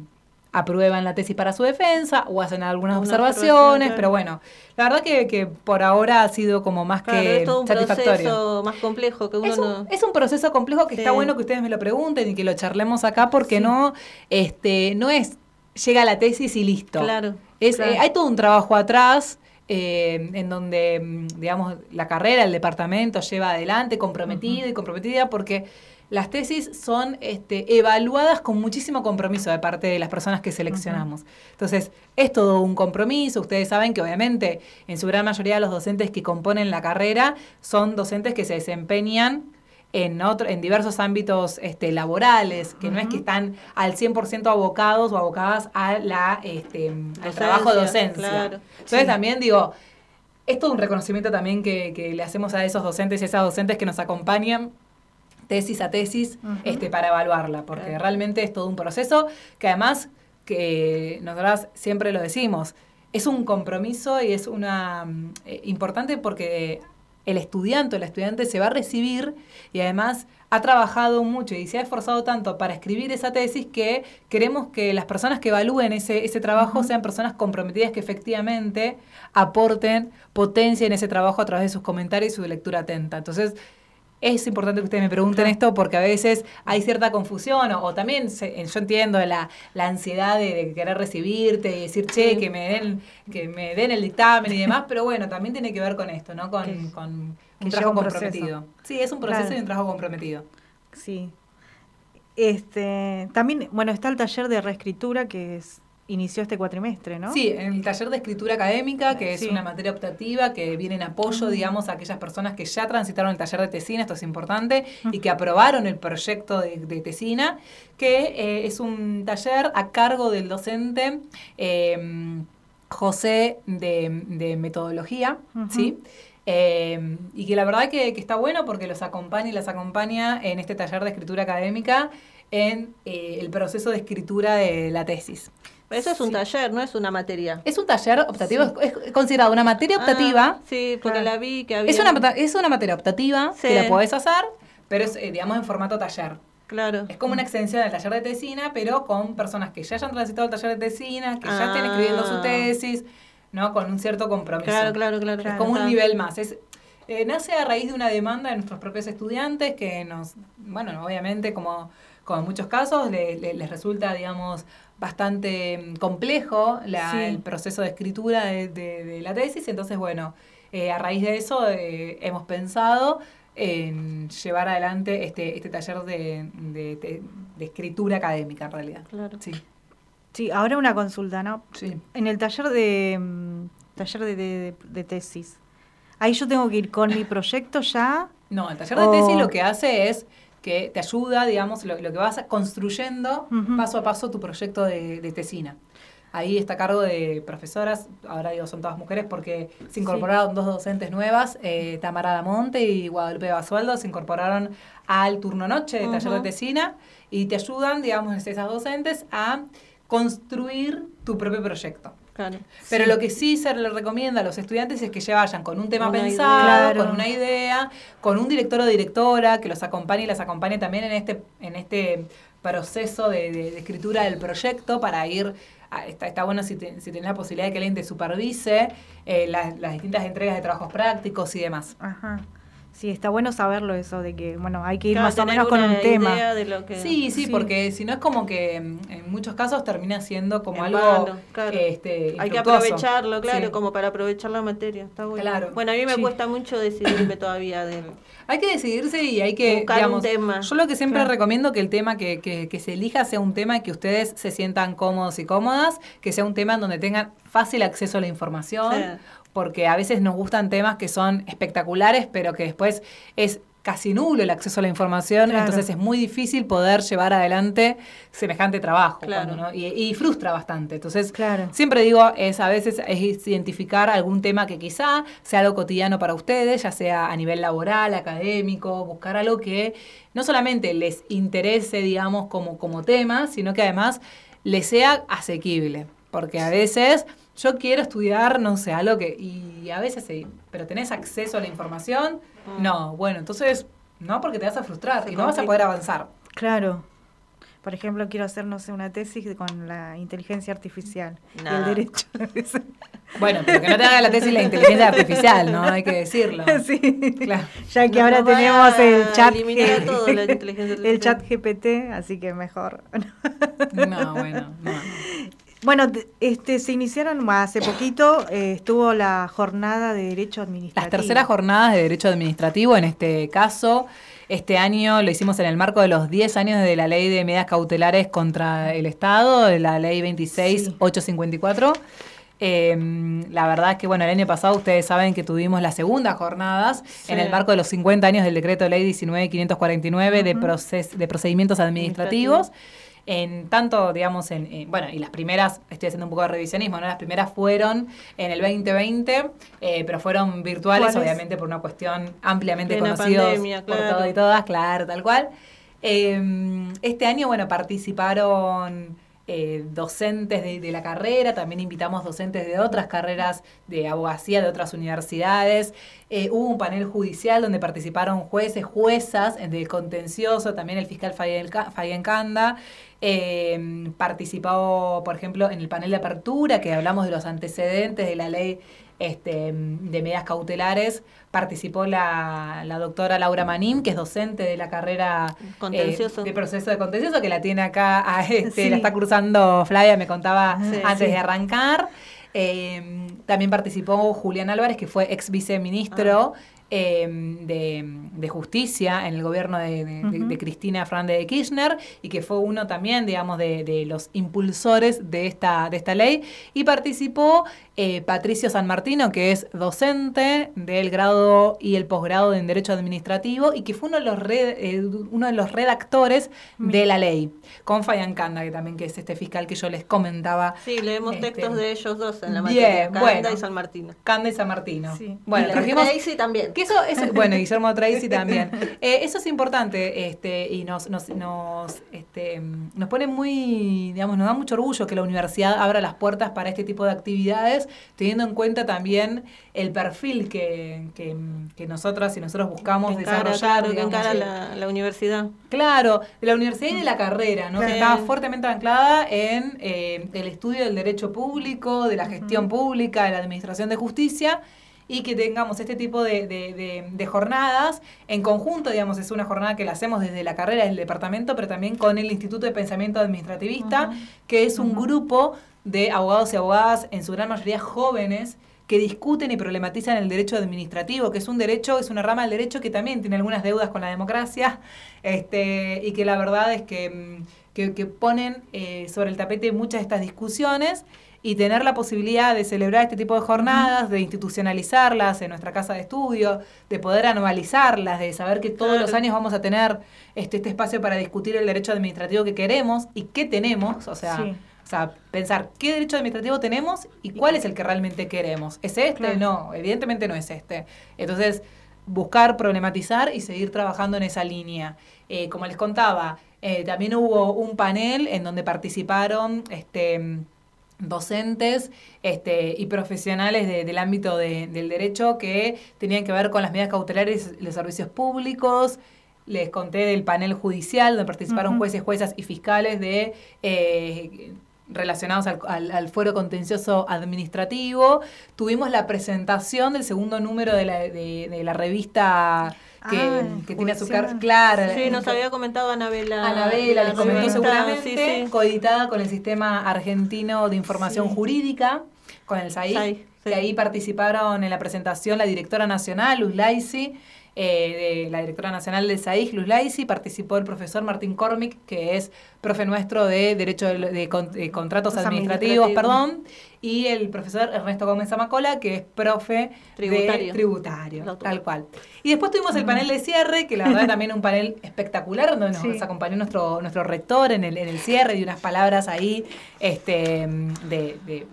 aprueban la tesis para su defensa o hacen algunas
Una
observaciones, pero bueno, la verdad que, que por ahora ha sido como más
Claro,
que
es todo un
satisfactorio.
proceso más complejo que uno
Es un,
no...
es un proceso complejo que
Sí.
está bueno que ustedes me lo pregunten y que lo charlemos acá porque no, este, no es llega la tesis y listo.
Claro,
Es,
claro.
eh, hay todo un trabajo atrás eh, en donde, mm, digamos, la carrera, el departamento lleva adelante comprometido y comprometida porque las tesis son este, evaluadas con muchísimo compromiso de parte de las personas que seleccionamos. Entonces, es todo un compromiso. Ustedes saben que obviamente en su gran mayoría los docentes que componen la carrera son docentes que se desempeñan en, otro, en diversos ámbitos este, laborales, que no es que están al 100% abocados o abocadas a la, este, al trabajo de docencia.
claro.
Entonces
Sí.
también digo, es todo un reconocimiento también que, que le hacemos a esos docentes y esas docentes que nos acompañan tesis a tesis este, para evaluarla, porque
Claro.
realmente es todo un proceso que además, que nosotras siempre lo decimos, es un compromiso y es una mm, eh, importante porque el estudiante o la estudiante se va a recibir y además ha trabajado mucho y se ha esforzado tanto para escribir esa tesis que queremos que las personas que evalúen ese, ese trabajo sean personas comprometidas que efectivamente aporten potencia en ese trabajo a través de sus comentarios y su lectura atenta. Entonces, es importante que ustedes me pregunten esto porque a veces hay cierta confusión o, o también se- yo entiendo la, la ansiedad de, de querer recibirte y decir, che, que me den que me den el dictamen y demás, pero bueno, también tiene que ver con esto, ¿no? Con,
Que-
con
que
un trabajo
un proceso.
comprometido. Sí, es un proceso
Claro.
y un trabajo comprometido.
Sí. Este, también, bueno, está el taller de reescritura que es- inició este cuatrimestre, ¿no?
Sí, en el taller de escritura académica, que es una materia optativa que viene en apoyo, digamos, a aquellas personas que ya transitaron el taller de tesina, esto es importante, y que aprobaron el proyecto de, de tesina, que eh, es un taller a cargo del docente eh, José de, de metodología. ¿sí? Eh, y que la verdad que, que está bueno porque los acompaña y las acompaña en este taller de escritura académica en eh, el proceso de escritura de la tesis.
Eso es un taller, no es una materia.
Es un taller optativo, es, es considerado una materia optativa.
Ah, sí, porque la vi que había...
es, una, es una materia optativa
Sí.
que la podés hacer, pero es, eh, digamos, en formato taller.
Claro.
Es como una extensión del taller de tesina, pero con personas que ya hayan transitado el taller de tesina, que ya estén
Ah.
escribiendo su tesis. ¿no? Con un cierto compromiso.
Claro, claro, claro.
Es como un nivel más. Es, eh, nace a raíz de una demanda de nuestros propios estudiantes que nos, bueno, obviamente como, como en muchos casos le- le- les resulta, digamos, bastante mm, complejo la-
Sí.
el proceso de escritura de, de- de la tesis. Entonces, bueno, eh, a raíz de eso eh, hemos pensado en llevar adelante este, este taller de, de- de- de escritura académica en realidad.
Claro.
Sí.
Sí, ahora una consulta, ¿no?
Sí.
En el taller de mm, taller de, de- de tesis, ahí yo tengo que ir con mi proyecto ya.
No, el taller de tesis lo que hace es que te ayuda, digamos, lo, lo que vas construyendo paso a paso tu proyecto de, de tesina. Ahí está a cargo de profesoras, ahora digo son todas mujeres porque se incorporaron dos docentes nuevas, eh, Tamara Damonte y Guadalupe Basualdo, se incorporaron al turno noche de taller de tesina y te ayudan, digamos, esas docentes a construir tu propio proyecto.
Claro.
Pero lo que sí se le recomienda a los estudiantes es que ya vayan con un tema
Una
pensado,
idea. Claro.
con una idea, con un director o directora que los acompañe y las acompañe también en este, en este proceso de, de- de escritura del proyecto para ir. a- está, está bueno si, te- si tenés la posibilidad de que alguien te supervise eh, las, las distintas entregas de trabajos prácticos y demás.
Ajá. Sí, está bueno saberlo eso, de que, bueno, hay que ir
Claro,
más o menos con
una
un tema.
idea de lo que-
Sí, sí,
Sí.
porque si no es como que mm, en muchos casos termina siendo como
En
algo
vano, claro.
este,
Hay que aprovecharlo, claro,
Sí.
como para aprovechar la materia. Está bueno.
Claro.
Bueno, a mí me
Sí.
cuesta mucho decidirme todavía de
Hay que decidirse y hay que
buscar
digamos,
un tema.
Yo lo que siempre
Claro.
recomiendo que el tema que, que, que se elija sea un tema que ustedes se sientan cómodos y cómodas, que sea un tema en donde tengan fácil acceso a la información,
Sí.
Porque a veces nos gustan temas que son espectaculares, pero que después es casi nulo el acceso a la información,
Claro.
entonces es muy difícil poder llevar adelante semejante trabajo
Claro.
cuando uno- y, y frustra bastante. Entonces,
Claro.
Siempre digo, es a veces es identificar algún tema que quizá sea algo cotidiano para ustedes, ya sea a nivel laboral, académico, buscar algo que no solamente les interese, digamos, como, como tema, sino que además les sea asequible. Porque a veces yo quiero estudiar, no sé, algo que... Y a veces sí, pero tenés acceso a la información, no, bueno, entonces no, porque te vas a frustrar
Se
y no vas a poder avanzar.
Claro. Por ejemplo, quiero hacer, no sé, una tesis con la inteligencia artificial y el derecho.
Bueno, pero que no te haga la tesis la inteligencia artificial, ¿no? Hay que decirlo.
sí.
Claro.
Ya que ahora tenemos el chat, G-
todo la inteligencia
el chat GPT, así que mejor.
No, bueno, no.
Bueno, este se iniciaron hace poquito, eh, estuvo la jornada de derecho administrativo.
Las terceras jornadas de Derecho Administrativo, en este caso, este año lo hicimos en el marco de los 10 años de la Ley de Medidas Cautelares contra el Estado, de la Ley 26854. Eh, la verdad es que, bueno, el año pasado ustedes saben que tuvimos las segundas jornadas en el marco de los 50 años del decreto de ley 19549 de, proces- de procedimientos administrativos. En tanto, digamos, en, en- bueno, y las primeras, estoy haciendo un poco de revisionismo, ¿no? Las primeras fueron en el 2020, eh, pero fueron virtuales, obviamente por una cuestión ampliamente conocida
pandemia,
por
claro.
todo y todas, claro, tal cual. Eh, este año, bueno, participaron eh, docentes de, de la carrera, también invitamos docentes de otras carreras de abogacía de otras universidades. Eh, hubo un panel judicial donde participaron jueces, juezas del contencioso, también el fiscal Fayen Canda. Eh, participó, por ejemplo, en el panel de apertura, que hablamos de los antecedentes de la ley este, de medidas cautelares. Participó la, la doctora Laura Manín, que es docente de la carrera eh,
Contencioso.
de proceso de contencioso, que la tiene acá, a este,
Sí.
la está cursando Flavia, me contaba
Sí,
antes
sí.
de arrancar. Eh, también participó Julián Álvarez, que fue ex viceministro eh, de, de Justicia en el gobierno de, de- de- Cristina Fernández de Kirchner y que fue uno también, digamos, de, de los impulsores de esta, de esta ley. Y participó eh, Patricio San Martino, que es docente del grado y el posgrado en Derecho Administrativo y que fue uno de los, eh, uno de los redactores de la ley, con Fayan Canda, que también que es este fiscal que yo les comentaba.
Sí, leemos
Este,
textos de ellos dos en la materia, Canda
bueno.
y San Martino.
Canda y San Martino.
Sí.
Bueno,
y
trajimos...
Tracy también.
Que eso, eso bueno, Guillermo Tracy también. Eh, eso es importante este, y nos, nos, nos, este, nos pone muy, digamos, nos da mucho orgullo que la universidad abra las puertas para este tipo de actividades, teniendo en cuenta también el perfil que, que, que nosotras y nosotros buscamos
Que encara,
desarrollar.
claro, que encara la, la universidad.
Claro, de la universidad y de la carrera, ¿no?
Claro.
Que estaba fuertemente anclada en eh, el estudio del derecho público, de la gestión pública, de la administración de justicia, y que tengamos este tipo de, de- de- de jornadas en conjunto, digamos, es una jornada que la hacemos desde la carrera del departamento, pero también con el Instituto de Pensamiento Administrativista, que es un grupo de abogados y abogadas, en su gran mayoría jóvenes, que discuten y problematizan el derecho administrativo, que es un derecho, es una rama del derecho que también tiene algunas deudas con la democracia, este, y que la verdad es que, mm, que, que ponen eh, sobre el tapete muchas de estas discusiones y tener la posibilidad de celebrar este tipo de jornadas, de institucionalizarlas en nuestra casa de estudio, de poder anualizarlas, de saber que todos los años vamos a tener este, este espacio para discutir el derecho administrativo que queremos y qué tenemos, o sea,
Sí.
O sea, pensar qué derecho administrativo tenemos y cuál es el que realmente queremos. ¿Es este?
Claro.
No, evidentemente no es este. Entonces, buscar, problematizar y seguir trabajando en esa línea. Eh, como les contaba, eh, también hubo un panel en donde participaron este, docentes este, y profesionales de- del ámbito de- del derecho que tenían que ver con las medidas cautelares y los servicios públicos. Les conté del panel judicial, donde participaron
Ujú.
jueces, juezas y fiscales de eh, relacionados al, al- al fuero contencioso administrativo. Tuvimos la presentación del segundo número de la, de, de la revista que,
Ah,
que tiene su car- Claro.
Sí, nos había comentado Anabela.
Anabela, les comentó
revista,
seguramente,
sí, sí.
coeditada con el Sistema Argentino de Información
Sí.
Jurídica, con el SAIC, que ahí participaron en la presentación la directora nacional, Luz Laisi, eh, de la directora nacional del SAIC, Luz Laisi, participó el profesor Martín Cormick, que es profe nuestro de Derecho de, de con- de Contratos Administrativos,
administrativos.
perdón, y el profesor Ernesto Gómez Amacola, que es profe
Tributario.
de tributario, tal cual. Y después tuvimos el panel de cierre, que la verdad también un panel espectacular, donde nos
Sí.
acompañó nuestro, nuestro rector en el, en el cierre y unas palabras ahí este, de, de-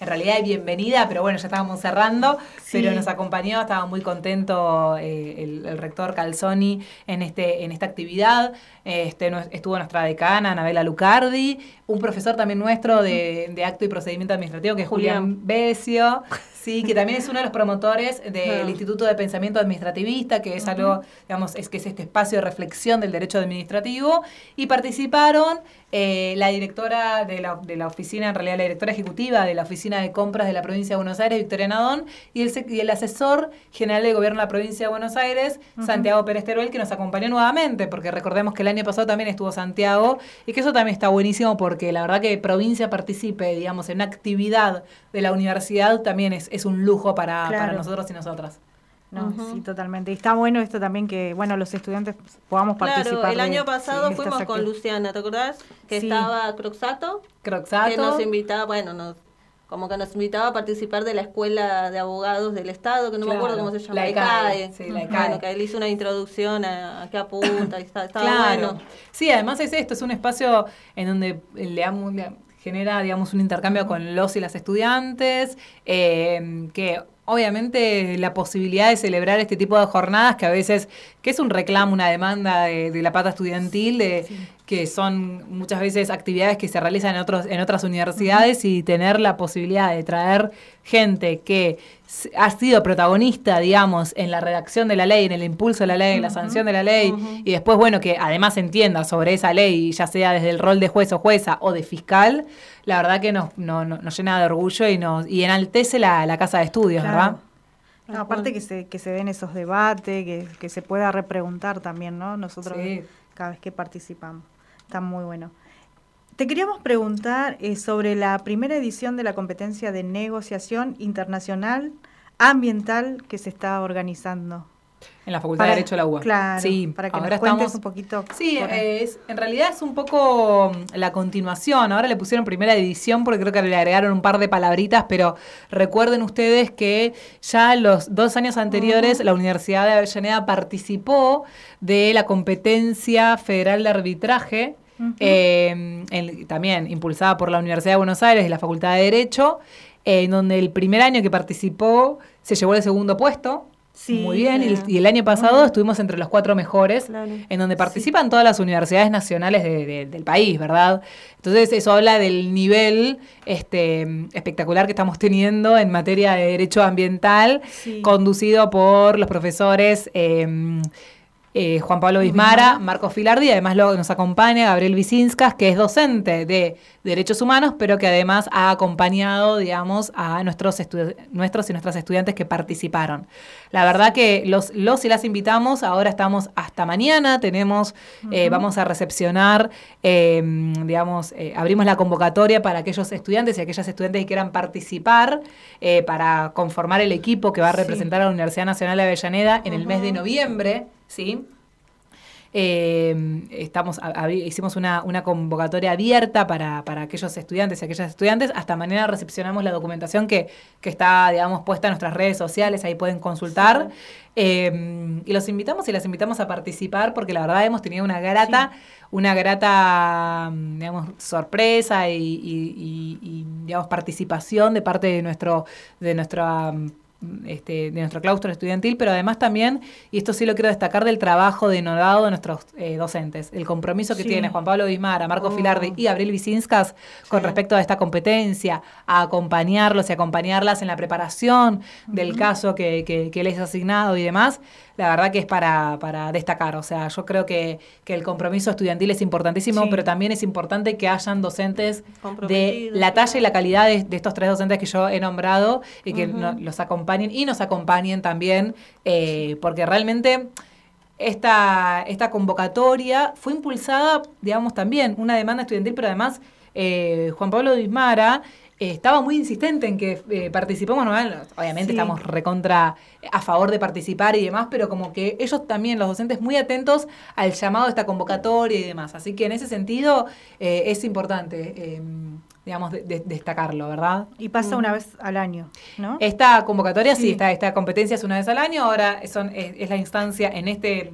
en realidad de bienvenida, pero bueno, ya estábamos cerrando,
Sí.
pero nos acompañó, estaba muy contento eh, el, el rector Calzoni en, este, en esta actividad. Este, estuvo nuestra decana, Anabela Lucardi, un profesor también nuestro de, de acto y procedimiento administrativo, que es Julián Besio, sí, que también es uno de los promotores del
Ah.
Instituto de Pensamiento Administrativista, que es algo, digamos, es que es este espacio de reflexión del derecho administrativo, y participaron eh, la directora de la, de la oficina, en realidad la directora ejecutiva de la oficina de compras de la provincia de Buenos Aires, Victoria Nadón, y el, y el asesor general de gobierno de la provincia de Buenos Aires. Santiago Pérez Teruel, que nos acompañó nuevamente, porque recordemos que el año pasado también estuvo Santiago, y que eso también está buenísimo porque la verdad que provincia participe, digamos, en una actividad de la universidad también es, es un lujo para,
Claro.
para nosotros y nosotras.
No, sí, totalmente. Y está bueno esto también que, bueno, los estudiantes podamos participar.
Claro, el año pasado
de
fuimos con Luciana, ¿te acordás? Que
Sí.
estaba Croxato.
Croxato.
Que nos invitaba, bueno, nos, como que nos invitaba a participar de la Escuela de Abogados del Estado, que no me acuerdo cómo se llama.
la ECAE,
ECAE.
sí, la
Bueno,
ECAE.
que él hizo una introducción a, a qué apunta, y está, estaba
Claro.
bueno.
Sí, además es esto, es un espacio en donde le damos- le genera, digamos, un intercambio con los y las estudiantes, eh, que obviamente la posibilidad de celebrar este tipo de jornadas, que a veces, que es un reclamo, una demanda de, de la pata estudiantil, de que son muchas veces actividades que se realizan en otros en otras universidades y tener la posibilidad de traer gente que ha sido protagonista, digamos, en la redacción de la ley, en el impulso de la ley, en la sanción de la ley, y después, bueno, que además entienda sobre esa ley, ya sea desde el rol de juez o jueza o de fiscal, la verdad que nos, no- no- nos llena de orgullo y nos y enaltece la, la casa de estudios,
Claro.
¿verdad?
No, aparte que se, que se den esos debates, que, que se pueda repreguntar también, ¿no? Nosotros
Sí.
cada vez que participamos. Está muy bueno. Te queríamos preguntar eh, sobre la primera edición de la competencia de negociación internacional ambiental que se está organizando.
En la Facultad
Para-
de Derecho de la UBA.
Claro,
sí,
para que
ahora
nos cuentes
estamos
un poquito.
Sí, es, en realidad es un poco mm, la continuación. Ahora le pusieron primera edición porque creo que le agregaron un par de palabritas, pero recuerden ustedes que ya los dos años anteriores la Universidad de Avellaneda participó de la competencia federal de arbitraje. Eh, en- también impulsada por la Universidad de Buenos Aires y la Facultad de Derecho, eh, en donde el primer año que participó se llevó el segundo puesto, muy bien. Y, el- y el año pasado estuvimos entre los cuatro mejores, en donde participan todas las universidades nacionales de- de- del país, ¿verdad? Entonces eso habla del nivel este, espectacular que estamos teniendo en materia de derecho ambiental, conducido por los profesores. eh, eh, Juan Pablo Bismara, Marcos Filardi, y además luego nos acompaña Gabriel Vicinskas, que es docente de Derechos Humanos, pero que además ha acompañado, digamos, a nuestros, nuestros y nuestras estudiantes que participaron. La verdad que los, los y las invitamos, ahora estamos hasta mañana, tenemos, eh, vamos a recepcionar, eh, digamos, eh, abrimos la convocatoria para aquellos estudiantes y aquellas estudiantes que quieran participar para conformar el equipo que va a
Sí.
representar a la Universidad Nacional de Avellaneda en el mes de noviembre, ¿sí? Eh, estamos, a- hicimos una, una convocatoria abierta para, para aquellos estudiantes y aquellas estudiantes. Hasta mañana recepcionamos la documentación que, que está, digamos, puesta en nuestras redes sociales, ahí pueden consultar. Eh, y los invitamos y las invitamos a participar porque la verdad hemos tenido una grata, una grata, digamos, sorpresa y, y- y- y, digamos, participación de parte de nuestro, de nuestra este, de nuestro claustro estudiantil, pero además también, y esto sí lo quiero destacar, del trabajo denodado de nuestros eh, docentes, el compromiso que
Sí.
tiene Juan Pablo Bismara, Marco
Oh.
Filardi y Abril Vicinskas con respecto a esta competencia, a acompañarlos y acompañarlas en la preparación del caso que, que, que les es asignado y demás, la verdad que es para, para destacar. O sea, yo creo que, que el compromiso estudiantil es importantísimo,
Sí.
pero también es importante que hayan docentes de la talla y la calidad de, de estos tres docentes que yo he nombrado y que no- los acompañen y nos acompañen también, eh, porque realmente esta, esta convocatoria fue impulsada, digamos, también una demanda estudiantil, pero además eh, Juan Pablo Dismara eh, estaba muy insistente en que eh, participemos, ¿no? obviamente
Sí.
estamos recontra a favor de participar y demás, pero como que ellos también, los docentes, muy atentos al llamado de esta convocatoria y demás. Así que en ese sentido eh, es importante, eh, digamos, de- de- destacarlo, ¿verdad?
Y pasa
Mm.
una vez al año, ¿no?
Esta convocatoria, sí,
Sí.
esta, esta competencia es una vez al año, ahora son, es, es la instancia, en este,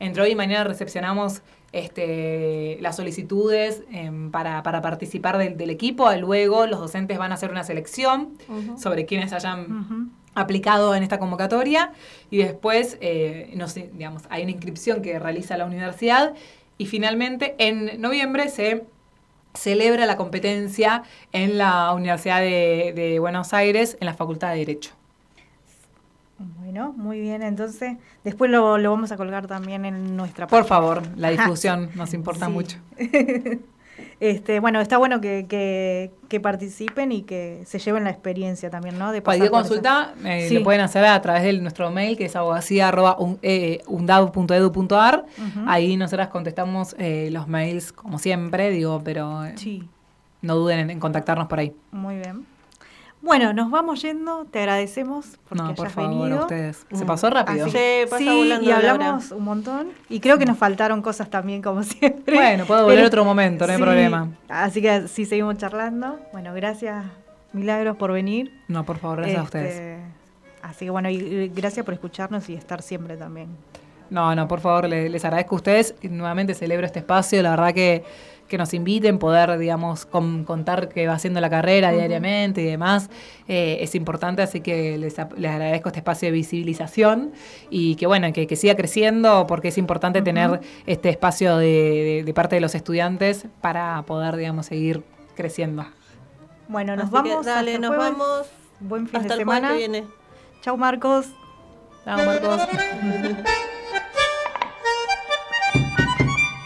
entre hoy y mañana recepcionamos este, las solicitudes em, para, para participar del, del equipo, luego los docentes van a hacer una selección sobre quienes hayan aplicado en esta convocatoria. Y después, eh, no sé, digamos, hay una inscripción que realiza la universidad. Y finalmente en noviembre se celebra la competencia en la Universidad de, de Buenos Aires, en la Facultad de Derecho.
Bueno, muy bien. Entonces, después lo, lo vamos a colgar también en nuestra
Por favor, la
Ajá.
difusión nos importa
Sí.
mucho.
este, bueno, está bueno que, que, que participen y que se lleven la experiencia también, ¿no? De pasar
Cualquier consulta eh,
Sí.
lo pueden hacer a través de nuestro mail que es abogacía.undab.edu.ar.
Ujú.
Ahí nosotras contestamos eh, los mails como siempre, digo, pero eh,
Sí.
no duden en, en contactarnos por ahí.
Muy bien. Bueno, nos vamos yendo. Te agradecemos porque
No, por
hayas
favor,
venido.
a ustedes. Se
Mm.
pasó rápido.
Así
Sí, pasa
sí, y hablamos un montón. Y creo que nos faltaron cosas también, como siempre.
Bueno, puedo volver
Pero-
otro momento, no hay
sí,
problema.
Así que sí, seguimos charlando. Bueno, gracias, Milagros, por venir.
No, por favor, gracias a
Este,
ustedes.
Así que bueno, y gracias por escucharnos y estar siempre también.
No, no, por favor, le- les, agradezco a ustedes y nuevamente celebro este espacio. La verdad que, que nos inviten, poder, digamos, con- contar qué va haciendo la carrera diariamente y demás, eh, es importante, así que les, les agradezco este espacio de visibilización y que, bueno, que, que siga creciendo porque es importante tener este espacio de, de- de parte de los estudiantes para poder, digamos, seguir creciendo.
Bueno, nos
Así que
vamos.
dale,
hasta
nos
jueves.
vamos.
Buen fin
Hasta
de semana.
que viene.
Chau, Marcos.
Chao, Marcos.